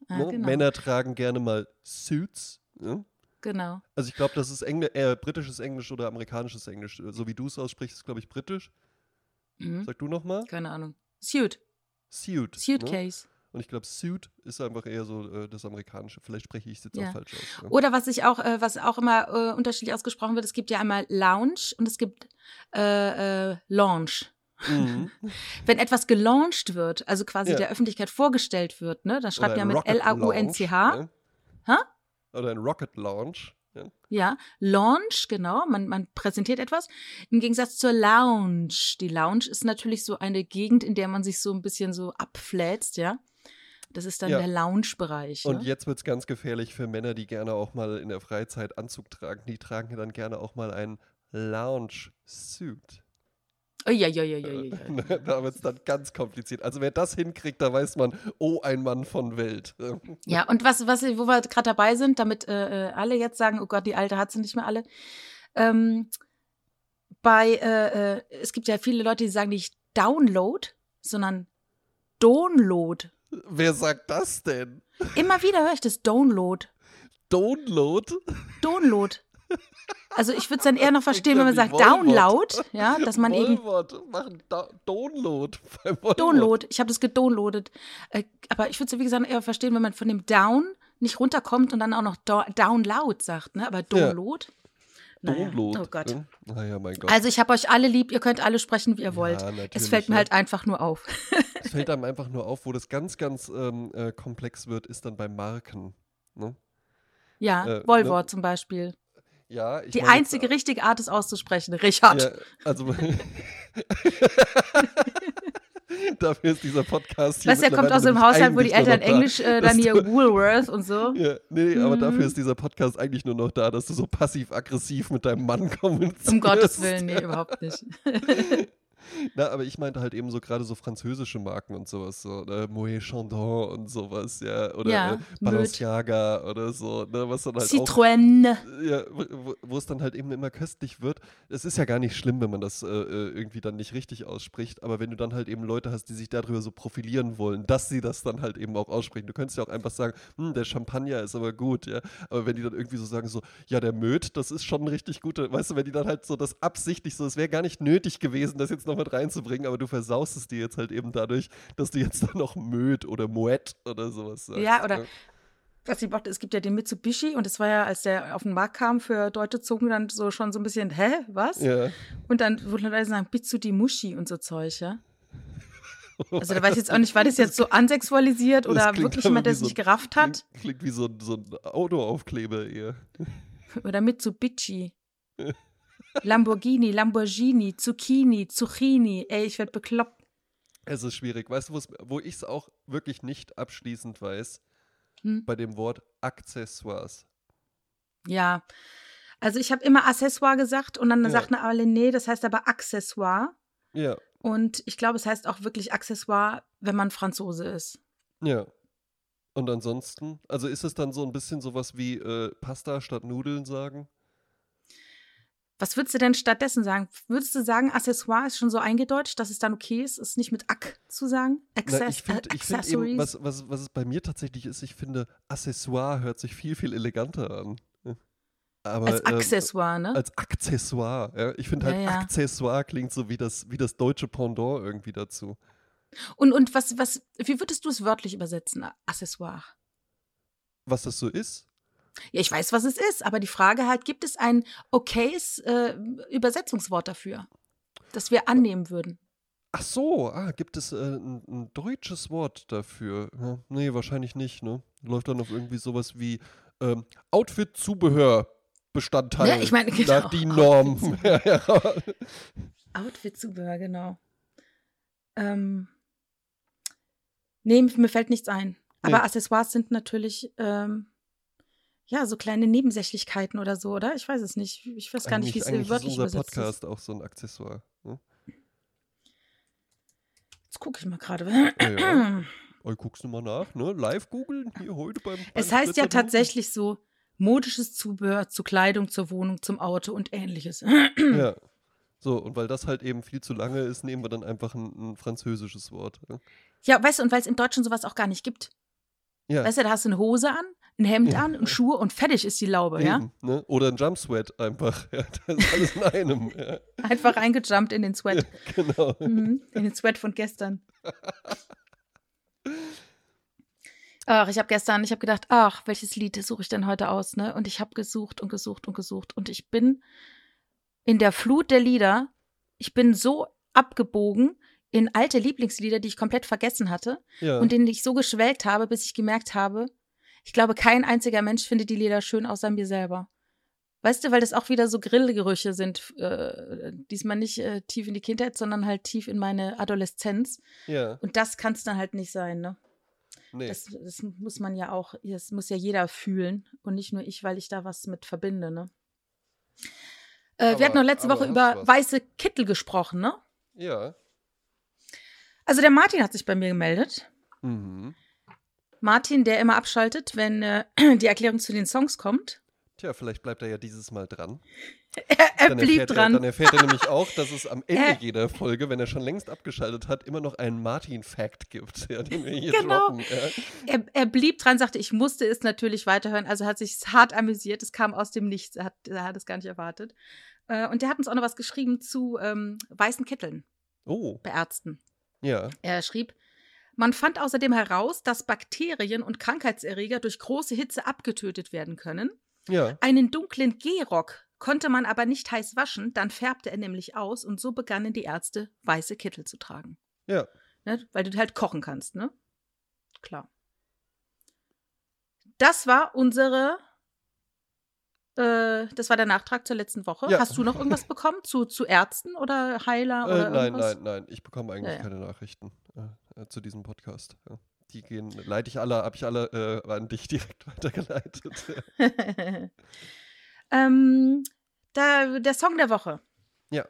Ah, Ne? genau. Männer tragen gerne mal Suits. Ja. genau. Also ich glaube, das ist Engl äh, britisches Englisch oder amerikanisches Englisch. So wie du es aussprichst, ist glaube ich britisch. Mhm. Sag du nochmal? Keine Ahnung. Suit. Suit. Ne? Case. Und ich glaube, Suit ist einfach eher so äh, das amerikanische. Vielleicht spreche ich es jetzt Ja. auch falsch aus. Ja. Oder was ich auch, äh, was auch immer äh, unterschiedlich ausgesprochen wird, es gibt ja einmal Lounge und es gibt äh, äh, Launch. Mhm. Wenn etwas gelauncht wird, also quasi Ja. der Öffentlichkeit vorgestellt wird, ne, dann schreibt Oder ja mit L-A-U-N-C-H. Ne? Oder ein Rocket Launch. Ja. Ja, Launch, genau, man, man präsentiert etwas. Im Gegensatz zur Lounge. Die Lounge ist natürlich so eine Gegend, in der man sich so ein bisschen so abflätzt, ja. Das ist dann Ja. der Lounge-Bereich. Und Ne? jetzt wird es ganz gefährlich für Männer, die gerne auch mal in der Freizeit Anzug tragen. Die tragen dann gerne auch mal einen Lounge-Suit. Oh, ja, ja, ja, ja, ja, ja. da wird es dann ganz kompliziert. Also wer das hinkriegt, da weiß man, oh, ein Mann von Welt. Ja, und was, was, wo wir gerade dabei sind, damit äh, äh, alle jetzt sagen, oh Gott, die Alte hat sie nicht mehr alle. Ähm, bei, äh, äh, es gibt ja viele Leute, die sagen nicht Download, sondern Download. Wer sagt das denn? Immer wieder höre ich das Download. Download? Download. Also ich würde es dann eher noch verstehen, wenn man sagt ja. Download, ja, dass man eben Vollwort. Machen da Download. Download, ich habe das gedownloadet. Äh, aber ich würde es, wie gesagt, eher verstehen, wenn man von dem Down nicht runterkommt und dann auch noch do Download sagt, ne? Aber Download. Naja. Download. Oh Gott. ne? Naja, mein Gott. Also ich habe euch alle lieb, ihr könnt alle sprechen, wie ihr wollt. Ja, es fällt mir ja. halt einfach nur auf. Es fällt einem einfach nur auf, wo das ganz, ganz ähm, äh, komplex wird, ist dann bei Marken. Ne? Ja, Äh, Volvo ne? zum Beispiel. Ja, Die meine einzige richtige Art, es auszusprechen. Richard. Ja, also dafür ist dieser Podcast hier Weißt du, er kommt aus einem Haushalt, wo die Eltern da, Englisch äh, dann hier Woolworth und so. Ja, nee, aber Mhm. dafür ist dieser Podcast eigentlich nur noch da, dass du so passiv-aggressiv mit deinem Mann kommunizierst. Um Gottes Willen, nee, überhaupt nicht. Na, aber ich meinte halt eben so gerade so französische Marken und sowas, so ne? Moet Chandon und sowas, ja, oder Ja, äh, Balenciaga oder so, ne, was dann halt auch Citroën. ja, wo, es dann halt eben immer köstlich wird. Es ist ja gar nicht schlimm, wenn man das äh, äh, irgendwie dann nicht richtig ausspricht, aber wenn du dann halt eben Leute hast, die sich darüber so profilieren wollen, dass sie das dann halt eben auch aussprechen. Du könntest ja auch einfach sagen, hm, der Champagner ist aber gut, ja. Aber wenn die dann irgendwie so sagen, so, ja, der Möd, das ist schon richtig guter, weißt du, wenn die dann halt so das absichtlich so, es wäre gar nicht nötig gewesen, das jetzt noch mit reinzubringen, aber du versaust es dir jetzt halt eben dadurch, dass du jetzt dann noch Möd oder Moet oder sowas sagst. Ja, oder ne? was ich mochte, es gibt ja den Mitsubishi und es war ja, als der auf den Markt kam für deutsche Zungen, dann so schon so ein bisschen, hä, was? Ja. Und dann wurden Leute sagen, Bitsu die Muschi und so Zeug, ja. Also da weiß ich jetzt auch nicht, war das jetzt so ansexualisiert oder wirklich jemand, der es so nicht gerafft hat? Klingt, klingt wie so, so ein Autoaufkleber eher. Oder Mitsubishi. Lamborghini, Lamborghini, Zucchini, Zucchini. Ey, ich werd bekloppt. Es ist schwierig. Weißt du, wo ich es auch wirklich nicht abschließend weiß? Hm? Bei dem Wort Accessoires. Ja. Also ich habe immer Accessoire gesagt und dann Ja. sagten alle, nee, das heißt aber Accessoire. Ja, Und ich glaube, es heißt auch wirklich Accessoire, wenn man Franzose ist. ja. Und ansonsten, also ist es dann so ein bisschen sowas wie äh, Pasta statt Nudeln sagen? Was würdest du denn stattdessen sagen? Würdest du sagen, Accessoire ist schon so eingedeutscht, dass es dann okay ist, es nicht mit Ack zu sagen? Access Na, ich finde äh, ich find eben, was, was, was es bei mir tatsächlich ist, ich finde, Accessoire hört sich viel, viel eleganter an. Aber, Als ähm, Accessoire, ne? als Accessoire. Ja? Ich finde halt, Ja, ja. Accessoire klingt so wie das, wie das deutsche Pendant irgendwie dazu. Und, und was, was, wie würdest du es wörtlich übersetzen, Accessoire? Was das so ist? Ja, ich weiß, was es ist, aber die Frage halt, gibt es ein okayes äh, Übersetzungswort dafür, das wir annehmen würden? Ach so, ah, gibt es äh, ein, ein deutsches Wort dafür? Ja, nee, wahrscheinlich nicht, ne? Läuft dann auf irgendwie sowas wie ähm, Outfit-Zubehör. Bestandteil Ja, ich meine, genau, nach die Norm. Outfit-Zubehör, genau. Ähm, nee, mir fällt nichts ein. Aber Nee. Accessoires sind natürlich, ähm, ja, so kleine Nebensächlichkeiten oder so, oder? Ich weiß es nicht. Ich weiß gar nicht, wie es eigentlich, eigentlich wörtlich ist unser übersetzt ist. Podcast auch so ein Accessoire. Ne? Jetzt gucke ich mal gerade. Ja, ja. Oh, guckst du mal nach, ne? Live googeln hier heute beim. Es beim heißt ja tatsächlich so modisches Zubehör zu Kleidung, zur Wohnung, zum Auto und ähnliches. Ja. So, und weil das halt eben viel zu lange ist, nehmen wir dann einfach ein, ein französisches Wort. Ja. Ja, weißt du, und weil es im Deutschen sowas auch gar nicht gibt. Ja. Weißt du, da hast du eine Hose an, ein Hemd Ja. an und Schuhe und fertig ist die Laube, ja? Eben, ne? Oder ein Jumpsweat einfach. Ja, das ist alles in einem. Ja, Einfach reingejumpt in den Sweat. genau. Mhm, in den Sweat von gestern. Ach, ich habe gestern, ich habe gedacht, ach, welches Lied suche ich denn heute aus, ne? Und ich habe gesucht und gesucht und gesucht und ich bin in der Flut der Lieder, ich bin so abgebogen in alte Lieblingslieder, die ich komplett vergessen hatte Ja. und denen ich so geschwelgt habe, bis ich gemerkt habe, ich glaube, kein einziger Mensch findet die Lieder schön außer mir selber. Weißt du, weil das auch wieder so Grillgerüche sind, äh, diesmal nicht äh, tief in die Kindheit, sondern halt tief in meine Adoleszenz. ja. Und das kann es dann halt nicht sein, ne? Nee. Das, das muss man ja auch, das muss ja jeder fühlen und nicht nur ich, weil ich da was mit verbinde, ne? Äh, Aber- wir hatten noch letzte Woche über was. weiße Kittel gesprochen, ne? ja. Also der Martin hat sich bei mir gemeldet. Mhm. Martin, der immer abschaltet, wenn äh, die Erklärung zu den Songs kommt. Tja, vielleicht bleibt er ja dieses Mal dran. Er, er blieb dran. Er, dann erfährt er nämlich auch, dass es am Ende Er- jeder Folge, wenn er schon längst abgeschaltet hat, immer noch einen Martin-Fact gibt, ja, den wir hier Genau. droppen. Ja. er, er blieb dran, sagte, ich musste es natürlich weiterhören. Also hat sich hart amüsiert. Es kam aus dem Nichts. Er hat, er hat es gar nicht erwartet. Äh, und der hat uns auch noch was geschrieben zu ähm, weißen Kitteln Oh, bei Ärzten. ja. Er schrieb, man fand außerdem heraus, dass Bakterien und Krankheitserreger durch große Hitze abgetötet werden können. Ja. Einen dunklen Gehrock konnte man aber nicht heiß waschen, dann färbte er nämlich aus und so begannen die Ärzte, weiße Kittel zu tragen. Ja. Ne? Weil du halt kochen kannst, ne? Klar. Das war unsere. Äh, das war der Nachtrag zur letzten Woche. Ja. Hast du noch irgendwas bekommen zu, zu Ärzten oder Heiler oder Äh, nein, irgendwas? nein, nein. Ich bekomme eigentlich Ja, ja. keine Nachrichten äh, äh, zu diesem Podcast. Ja. Die gehen, leite ich alle, habe ich alle äh, an dich direkt weitergeleitet. ähm, da, der Song der Woche. Ja.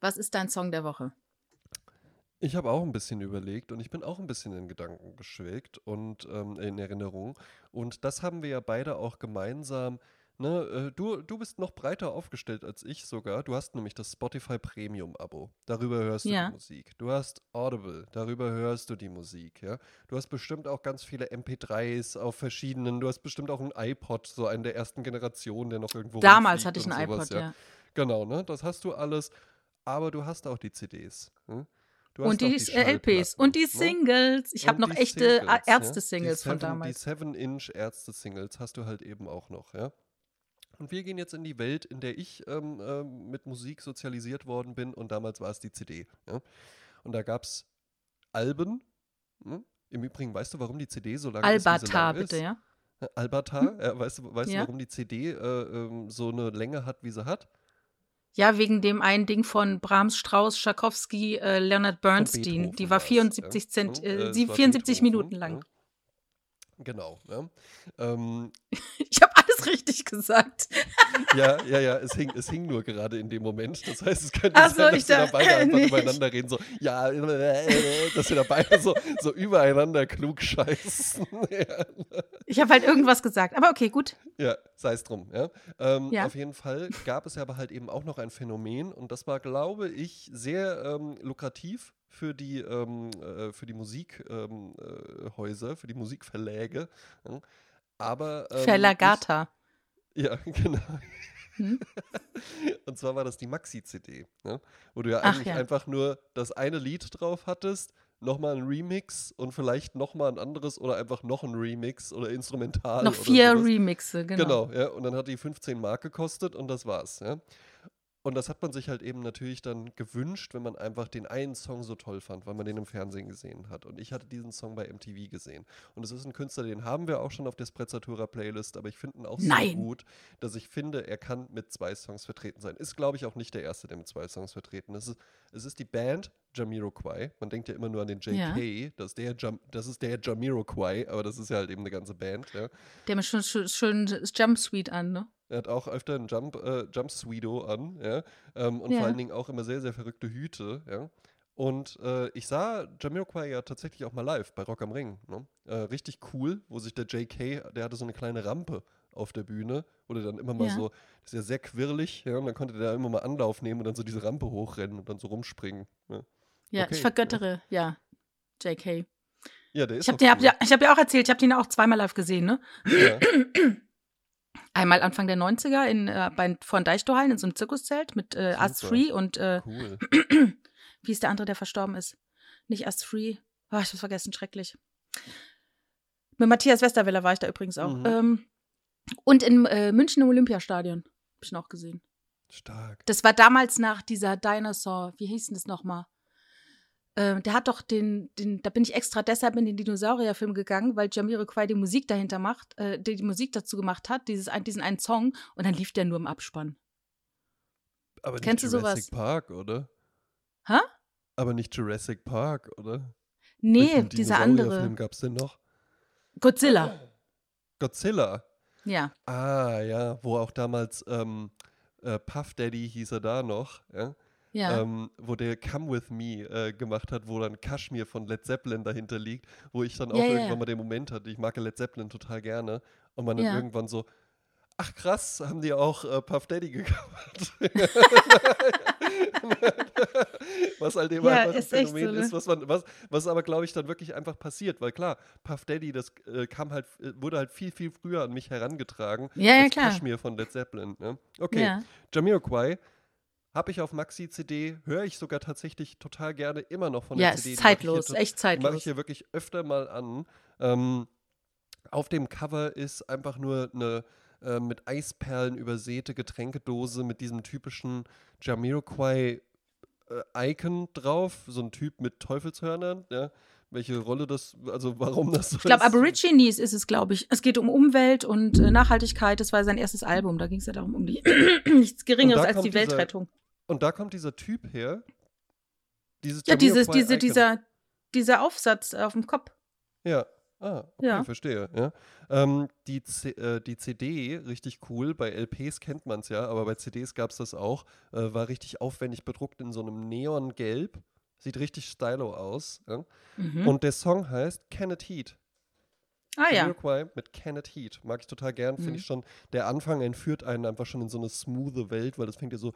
Was ist dein Song der Woche? Ich habe auch ein bisschen überlegt und ich bin auch ein bisschen in Gedanken geschwelgt und ähm, in Erinnerung. Und das haben wir ja beide auch gemeinsam. Ne, äh, du, du bist noch breiter aufgestellt als ich sogar. Du hast nämlich das Spotify Premium-Abo. Darüber hörst du Ja. die Musik. Du hast Audible. Darüber hörst du die Musik. Ja? Du hast bestimmt auch ganz viele MP3s auf verschiedenen. Du hast bestimmt auch einen iPod, so einen der ersten Generation, der noch irgendwo Damals hatte ich einen sowas, iPod, ja. Genau, ne? Das hast du alles. Aber du hast auch die CDs. Hm? Und auch die, äh, LPs und die ne? Singles. Ich habe noch die echte Singles, ja. Ärzte-Singles Die von Seven- damals. Die 7-Inch Ärzte-Singles hast du halt eben auch noch, ja. Und wir gehen jetzt in die Welt, in der ich ähm, ähm, mit Musik sozialisiert worden bin und damals war es die CD. Ja? Und da gab es Alben. Hm? Im Übrigen, weißt du, warum die CD so lang ist? wie sie Albatar, lang bitte, ist? ja? Äh, Albatar, ja, weißt du, weißt Ja. du, warum die CD äh, ähm, so eine Länge hat, wie sie hat? Ja, wegen dem einen Ding von Brahms, Strauss, Tchaikovsky, äh, Leonard Bernstein. Die war war's, 74, ja. Cent, Hm, äh, es sie- war 74 Beethoven, Minuten lang. Genau. Ja. Ähm, Ich habe alles richtig gesagt. Ja, ja, ja, es hing, es hing nur gerade in dem Moment. Das heißt, es könnte Ach so, sein, dass wir da beide einfach nee. übereinander reden, so, ja, dass wir da beide so, so übereinander klug scheißen. ja, Ich habe halt irgendwas gesagt. Aber okay, gut. ja sei es drum, ja. Ähm, Ja. Auf jeden Fall gab es aber halt eben auch noch ein Phänomen und das war, glaube ich, sehr ähm, lukrativ für die, ähm, äh, für die Musikhäuser, ähm, äh, für die Musikverläge. Ja. Aber ähm, Verlagata. Ich, ja, genau. Hm? Und zwar war das die Maxi-CD, ne? wo du ja Ach eigentlich ja. einfach nur das eine Lied drauf hattest, nochmal ein Remix und vielleicht nochmal ein anderes oder einfach noch ein Remix oder Instrumental. Noch oder vier sowas. Remixe, genau. Genau, ja. Und dann hat die 15 Mark gekostet und das war's, ja. Und das hat man sich halt eben natürlich dann gewünscht, wenn man einfach den einen Song so toll fand, weil man den im Fernsehen gesehen hat. Und ich hatte diesen Song bei MTV gesehen. Und es ist ein Künstler, den haben wir auch schon auf der Sprezzatura Playlist, aber ich finde ihn auch so gut, dass ich finde, er kann mit zwei Songs vertreten sein. Ist, glaube ich, auch nicht der erste, der mit zwei Songs vertreten ist. Es ist, die Band Jamiroquai. Man denkt ja immer nur an den Ja. JK, das, ist der Jam, das ist der Jamiroquai, aber das ist ja halt eben eine ganze Band, ja. Der hat schon schön, schön Jumpsuite an, ne? Er hat auch öfter einen Jump, äh, Jump Sweedo an, ja. Ähm, und Ja. vor allen Dingen auch immer sehr, sehr verrückte Hüte, ja. Und äh, ich sah Jamiroquai ja tatsächlich auch mal live bei Rock am Ring. Ne? Äh, richtig cool, wo sich der JK, der hatte so eine kleine Rampe auf der Bühne, der dann immer mal Ja. so, das ist ja sehr quirlig, ja, und dann konnte der immer mal Anlauf nehmen und dann so diese Rampe hochrennen und dann so rumspringen. Ne? Ja, Okay, ich vergöttere, ja. JK. Ja, der ist Ich habe dir, hab, cool. ja, ich hab dir auch erzählt, ich habe den auch zweimal live gesehen, ne? ja. Einmal Anfang der 90er in, äh, bei, von Deichtorhallen in so einem Zirkuszelt mit äh. Free und äh, Cool. wie ist der andere, der verstorben ist? Nicht Us Free. Oh, ich hab's vergessen, schrecklich. Mit Matthias Westerwelle war ich da übrigens auch. Mhm. Ähm, und in äh, München im Olympiastadion. Hab ich noch gesehen. Stark. Das war damals nach dieser Dinosaur, wie hieß denn das nochmal? Äh, der hat doch den, den, da bin ich extra deshalb in den Dinosaurierfilm gegangen, weil Jamiroquai die Musik dahinter macht, äh, die, die Musik dazu gemacht hat, dieses, diesen einen Song, und dann lief der nur im Abspann. Aber nicht Kennst du Jurassic sowas? Park, oder? Hä? Aber nicht Jurassic Park, oder? Nee, Welchen dieser andere. gab's denn noch? Godzilla. Godzilla. Ja. Ah, ja, wo auch damals ähm, äh, Puff Daddy hieß er da noch, ja? Ja. Ähm, wo der Come With Me äh, gemacht hat, wo dann Kashmir von Led Zeppelin dahinter liegt, wo ich dann auch Ja, irgendwann ja. mal den Moment hatte, ich mag Led Zeppelin total gerne und man dann irgendwann so, ach krass, haben die auch äh, Puff Daddy gecovert. was halt eben Ja, einfach ein echt so, Phänomen ne? ist, was man, was, was aber glaube ich dann wirklich einfach passiert, weil klar, Puff Daddy, das äh, kam halt, äh, wurde halt viel, viel früher an mich herangetragen Ja, ja, als klar. Kashmir von Led Zeppelin. Ne? Okay, Ja. Jamiroquai habe ich auf Maxi-CD, höre ich sogar tatsächlich total gerne immer noch von Ja, der CD. hier zeitlos, echt Die mache ich zeitlos. hier wirklich öfter mal an. Ähm, auf dem Cover ist einfach nur eine äh, mit Eisperlen übersäte Getränkedose mit diesem typischen Jamiroquai äh, Icon drauf, so ein Typ mit Teufelshörnern, ja. Welche Rolle das, also warum das so Ich glaube. Aborigines ist es, glaube ich. Es geht um Umwelt und äh, Nachhaltigkeit. Das war sein erstes Album. Da ging es ja darum, um die nichts Geringeres als die Weltrettung. Und da kommt dieser Typ her. Dieses Ja, dieses, diese, Icon. dieser, dieser Aufsatz auf dem Kopf. Ja. Ah, okay, Ja. verstehe. Ja. Ähm, die, C äh, die CD, richtig cool, bei LPs kennt man es ja, aber bei CDs gab es das auch, äh, war richtig aufwendig bedruckt in so einem Neongelb. Sieht richtig stylo aus. Ja. Mhm. Und der Song heißt Kenneth Heat. Ah ja. Jamiroquai mit Kenneth Heat. Mag ich total gern. Finde Mhm. ich schon, der Anfang entführt einen einfach schon in so eine smooth Welt, weil das fängt ja so.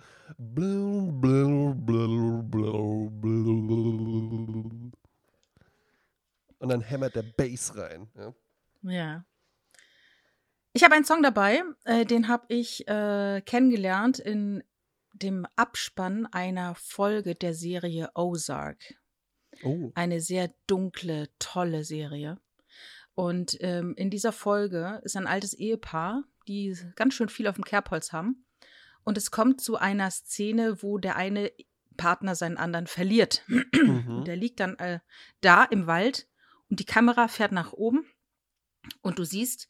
Und dann hämmert der Bass rein. Ja. Ja. Ich habe einen Song dabei, äh, den habe ich äh, kennengelernt in dem Abspann einer Folge der Serie Ozark. Oh. Eine sehr dunkle, tolle Serie. Und ähm, in dieser Folge ist ein altes Ehepaar, die ganz schön viel auf dem Kerbholz haben. Und es kommt zu einer Szene, wo der eine Partner seinen anderen verliert. Mhm. Und der liegt dann äh, da im Wald und die Kamera fährt nach oben und du siehst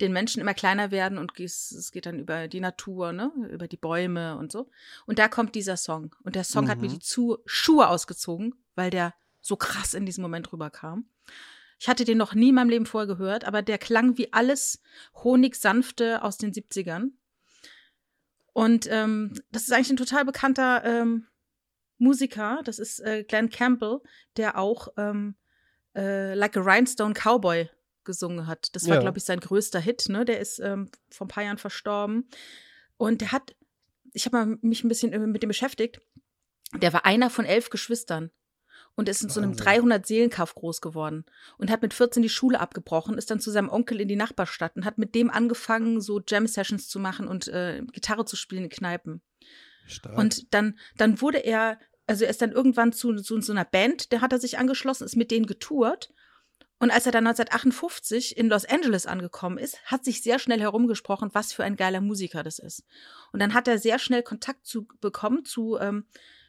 den Menschen immer kleiner werden und es geht dann über die Natur, ne? über die Bäume und so. Und da kommt dieser Song. Und der Song hat mir Mhm. die Zu Schuhe ausgezogen, weil der so krass in diesem Moment rüberkam. Ich hatte den noch nie in meinem Leben vorher gehört, aber der klang wie alles Honigsanfte aus den 70ern. Und ähm, das ist eigentlich ein total bekannter ähm, Musiker. Das ist äh, Glenn Campbell, der auch ähm, äh, Like a Rhinestone Cowboy gesungen hat. Das war, Ja. glaube ich, sein größter Hit. Ne? Der ist ähm, vor ein paar Jahren verstorben. Und der hat, ich habe mich ein bisschen äh, mit dem beschäftigt. Der war einer von elf Geschwistern und ist in so einem Wahnsinn. 300 Seelenkauf groß geworden und hat mit 14 die Schule abgebrochen, ist dann zu seinem Onkel in die Nachbarstadt und hat mit dem angefangen, so Jam-Sessions zu machen und äh, Gitarre zu spielen in Kneipen. Stark. Und dann, dann wurde er, also er ist dann irgendwann zu, zu so einer Band, der hat er sich angeschlossen, ist mit denen getourt. Und als er dann 1958 in Los Angeles angekommen ist, hat sich sehr schnell herumgesprochen, was für ein geiler Musiker das ist. Und dann hat er sehr schnell Kontakt zu bekommen zu, ähm,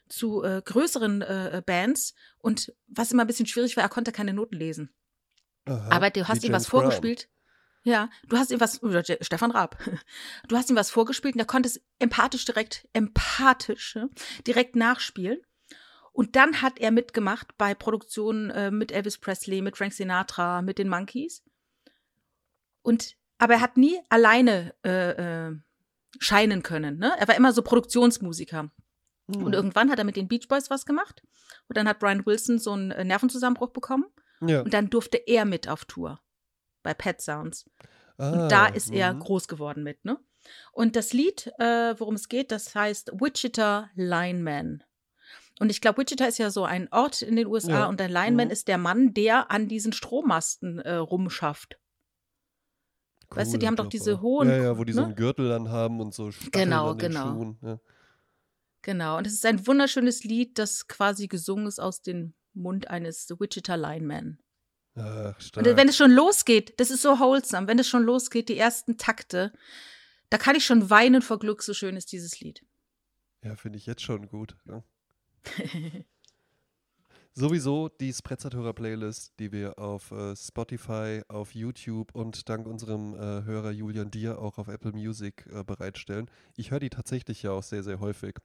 zu äh, größeren äh, Bands. Und was immer ein bisschen schwierig war, er konnte keine Noten lesen. Aha, Aber du hast ihm was vorgespielt. Ja, du hast ihm was, oder Stefan Raab, du hast ihm was vorgespielt und er konnte es empathisch direkt, empathisch, direkt nachspielen. Und dann hat er mitgemacht bei Produktionen äh, mit Elvis Presley, mit Frank Sinatra, mit den Monkeys. Und, aber er hat nie alleine äh, äh, scheinen können. Ne? Er war immer so Produktionsmusiker. Brown. Und irgendwann hat er mit den Beach Boys was gemacht. Und dann hat Brian Wilson so einen äh, Nervenzusammenbruch bekommen. Ja. Und dann durfte er mit auf Tour bei Pet Sounds. ah, Und da ist er mhm. groß geworden mit, ne? Und das Lied, äh, worum es geht, das heißt Wichita Lineman. Und ich glaube, Wichita ist ja so ein Ort in den USA Ja. und der Lineman Mhm. ist der Mann, der an diesen Strommasten äh, rumschafft. weißt du, die haben doch diese hohen- Ja, ja, wo die so ne? einen Gürtel dann haben und so Stacheln Genau, an den genau. Schuhen. Ja. Genau. Und es ist ein wunderschönes Lied, das quasi gesungen ist aus dem Mund eines Wichita Lineman. Ach, stark. Und wenn es schon losgeht, das ist so wholesome, wenn es schon losgeht, die ersten Takte, da kann ich schon weinen vor Glück, so schön ist dieses Lied. ja, finde ich jetzt schon gut. Ja. Sowieso die Sprezzatura-Playlist, die wir auf äh, Spotify, auf YouTube und dank unserem äh, Hörer Julian Dir auch auf Apple Music äh, bereitstellen. Ich höre die tatsächlich ja auch sehr, sehr häufig.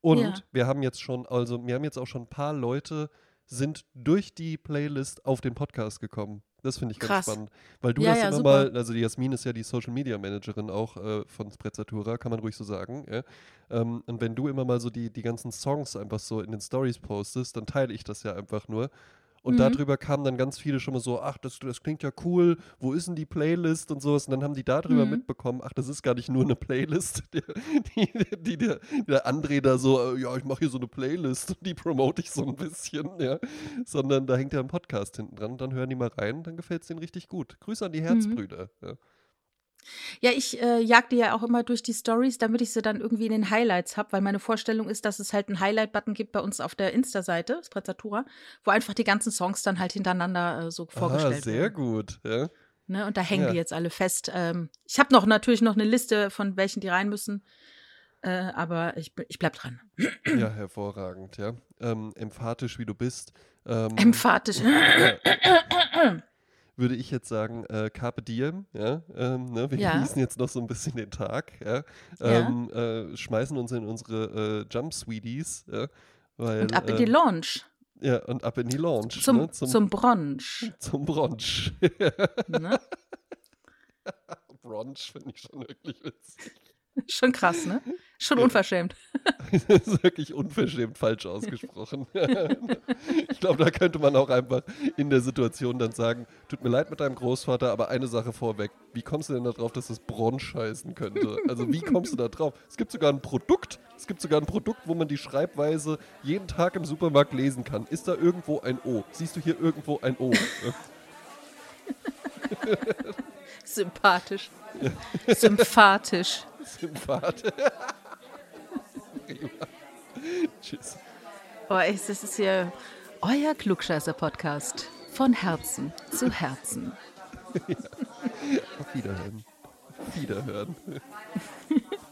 Und Ja. wir haben jetzt schon, also wir haben jetzt auch schon ein paar Leute sind durch die Playlist auf den Podcast gekommen. Das finde ich ganz Krass. spannend. Weil du Ja, das ja, immer super. mal, also die Jasmin ist ja die Social Media Managerin auch äh, von Sprezzatura, kann man ruhig so sagen. Ja? Ähm, und wenn du immer mal so die, die ganzen Songs einfach so in den Stories postest, dann teile ich das ja einfach nur. Und Mhm. darüber kamen dann ganz viele schon mal so, ach, das, das klingt ja cool, wo ist denn die Playlist und sowas. Und dann haben die darüber Mhm. mitbekommen, ach, das ist gar nicht nur eine Playlist, die, die, die der, der André da so, äh, ja, ich mache hier so eine Playlist und die promote ich so ein bisschen, ja. Sondern da hängt ja ein Podcast hinten dran, dann hören die mal rein, dann gefällt es denen richtig gut. Grüße an die Herzbrüder. Ja. Ja, ich äh, jag die ja auch immer durch die Stories, damit ich sie dann irgendwie in den Highlights habe, weil meine Vorstellung ist, dass es halt einen Highlight-Button gibt bei uns auf der Insta-Seite, Sprezzatura, wo einfach die ganzen Songs dann halt hintereinander äh, so vorgestellt sehr werden. gut. Ja. Ne? Und da hängen Ja. die jetzt alle fest. Ähm, ich habe noch natürlich noch eine Liste von welchen die rein müssen, äh, aber ich, ich bleib dran. ja, hervorragend, ja. Ähm, emphatisch, wie du bist. Ähm, Emphatisch. Ja, würde ich jetzt sagen, äh, Carpe Diem, ja, ähm, ne, wir Ja. genießen jetzt noch so ein bisschen den Tag, ja, Ja. ähm, äh, schmeißen uns in unsere äh, Jump Sweeties, ja, weil, Und ab in die Launch. Ja, und ab in die Lounge. Zum, ne? zum, Brunch. Zum Brunch. Ne? Brunch finde ich schon wirklich witzig. Schon krass, ne? Schon unverschämt. Das ist wirklich unverschämt falsch ausgesprochen. ich glaube, da könnte man auch einfach in der Situation dann sagen, tut mir leid mit deinem Großvater, aber eine Sache vorweg. Wie kommst du denn darauf, dass es Brunch heißen könnte? Also wie kommst du da drauf? Es gibt sogar ein Produkt, es gibt sogar ein Produkt, wo man die Schreibweise jeden Tag im Supermarkt lesen kann. Ist da irgendwo ein O? Siehst du hier irgendwo ein O? Sympathisch. Symphatisch. Sympathisch. Tschüss. Oh, das ist hier euer Klugscheißer-Podcast. Von Herzen zu Herzen. Auf Wiederhören. Auf Wiederhören.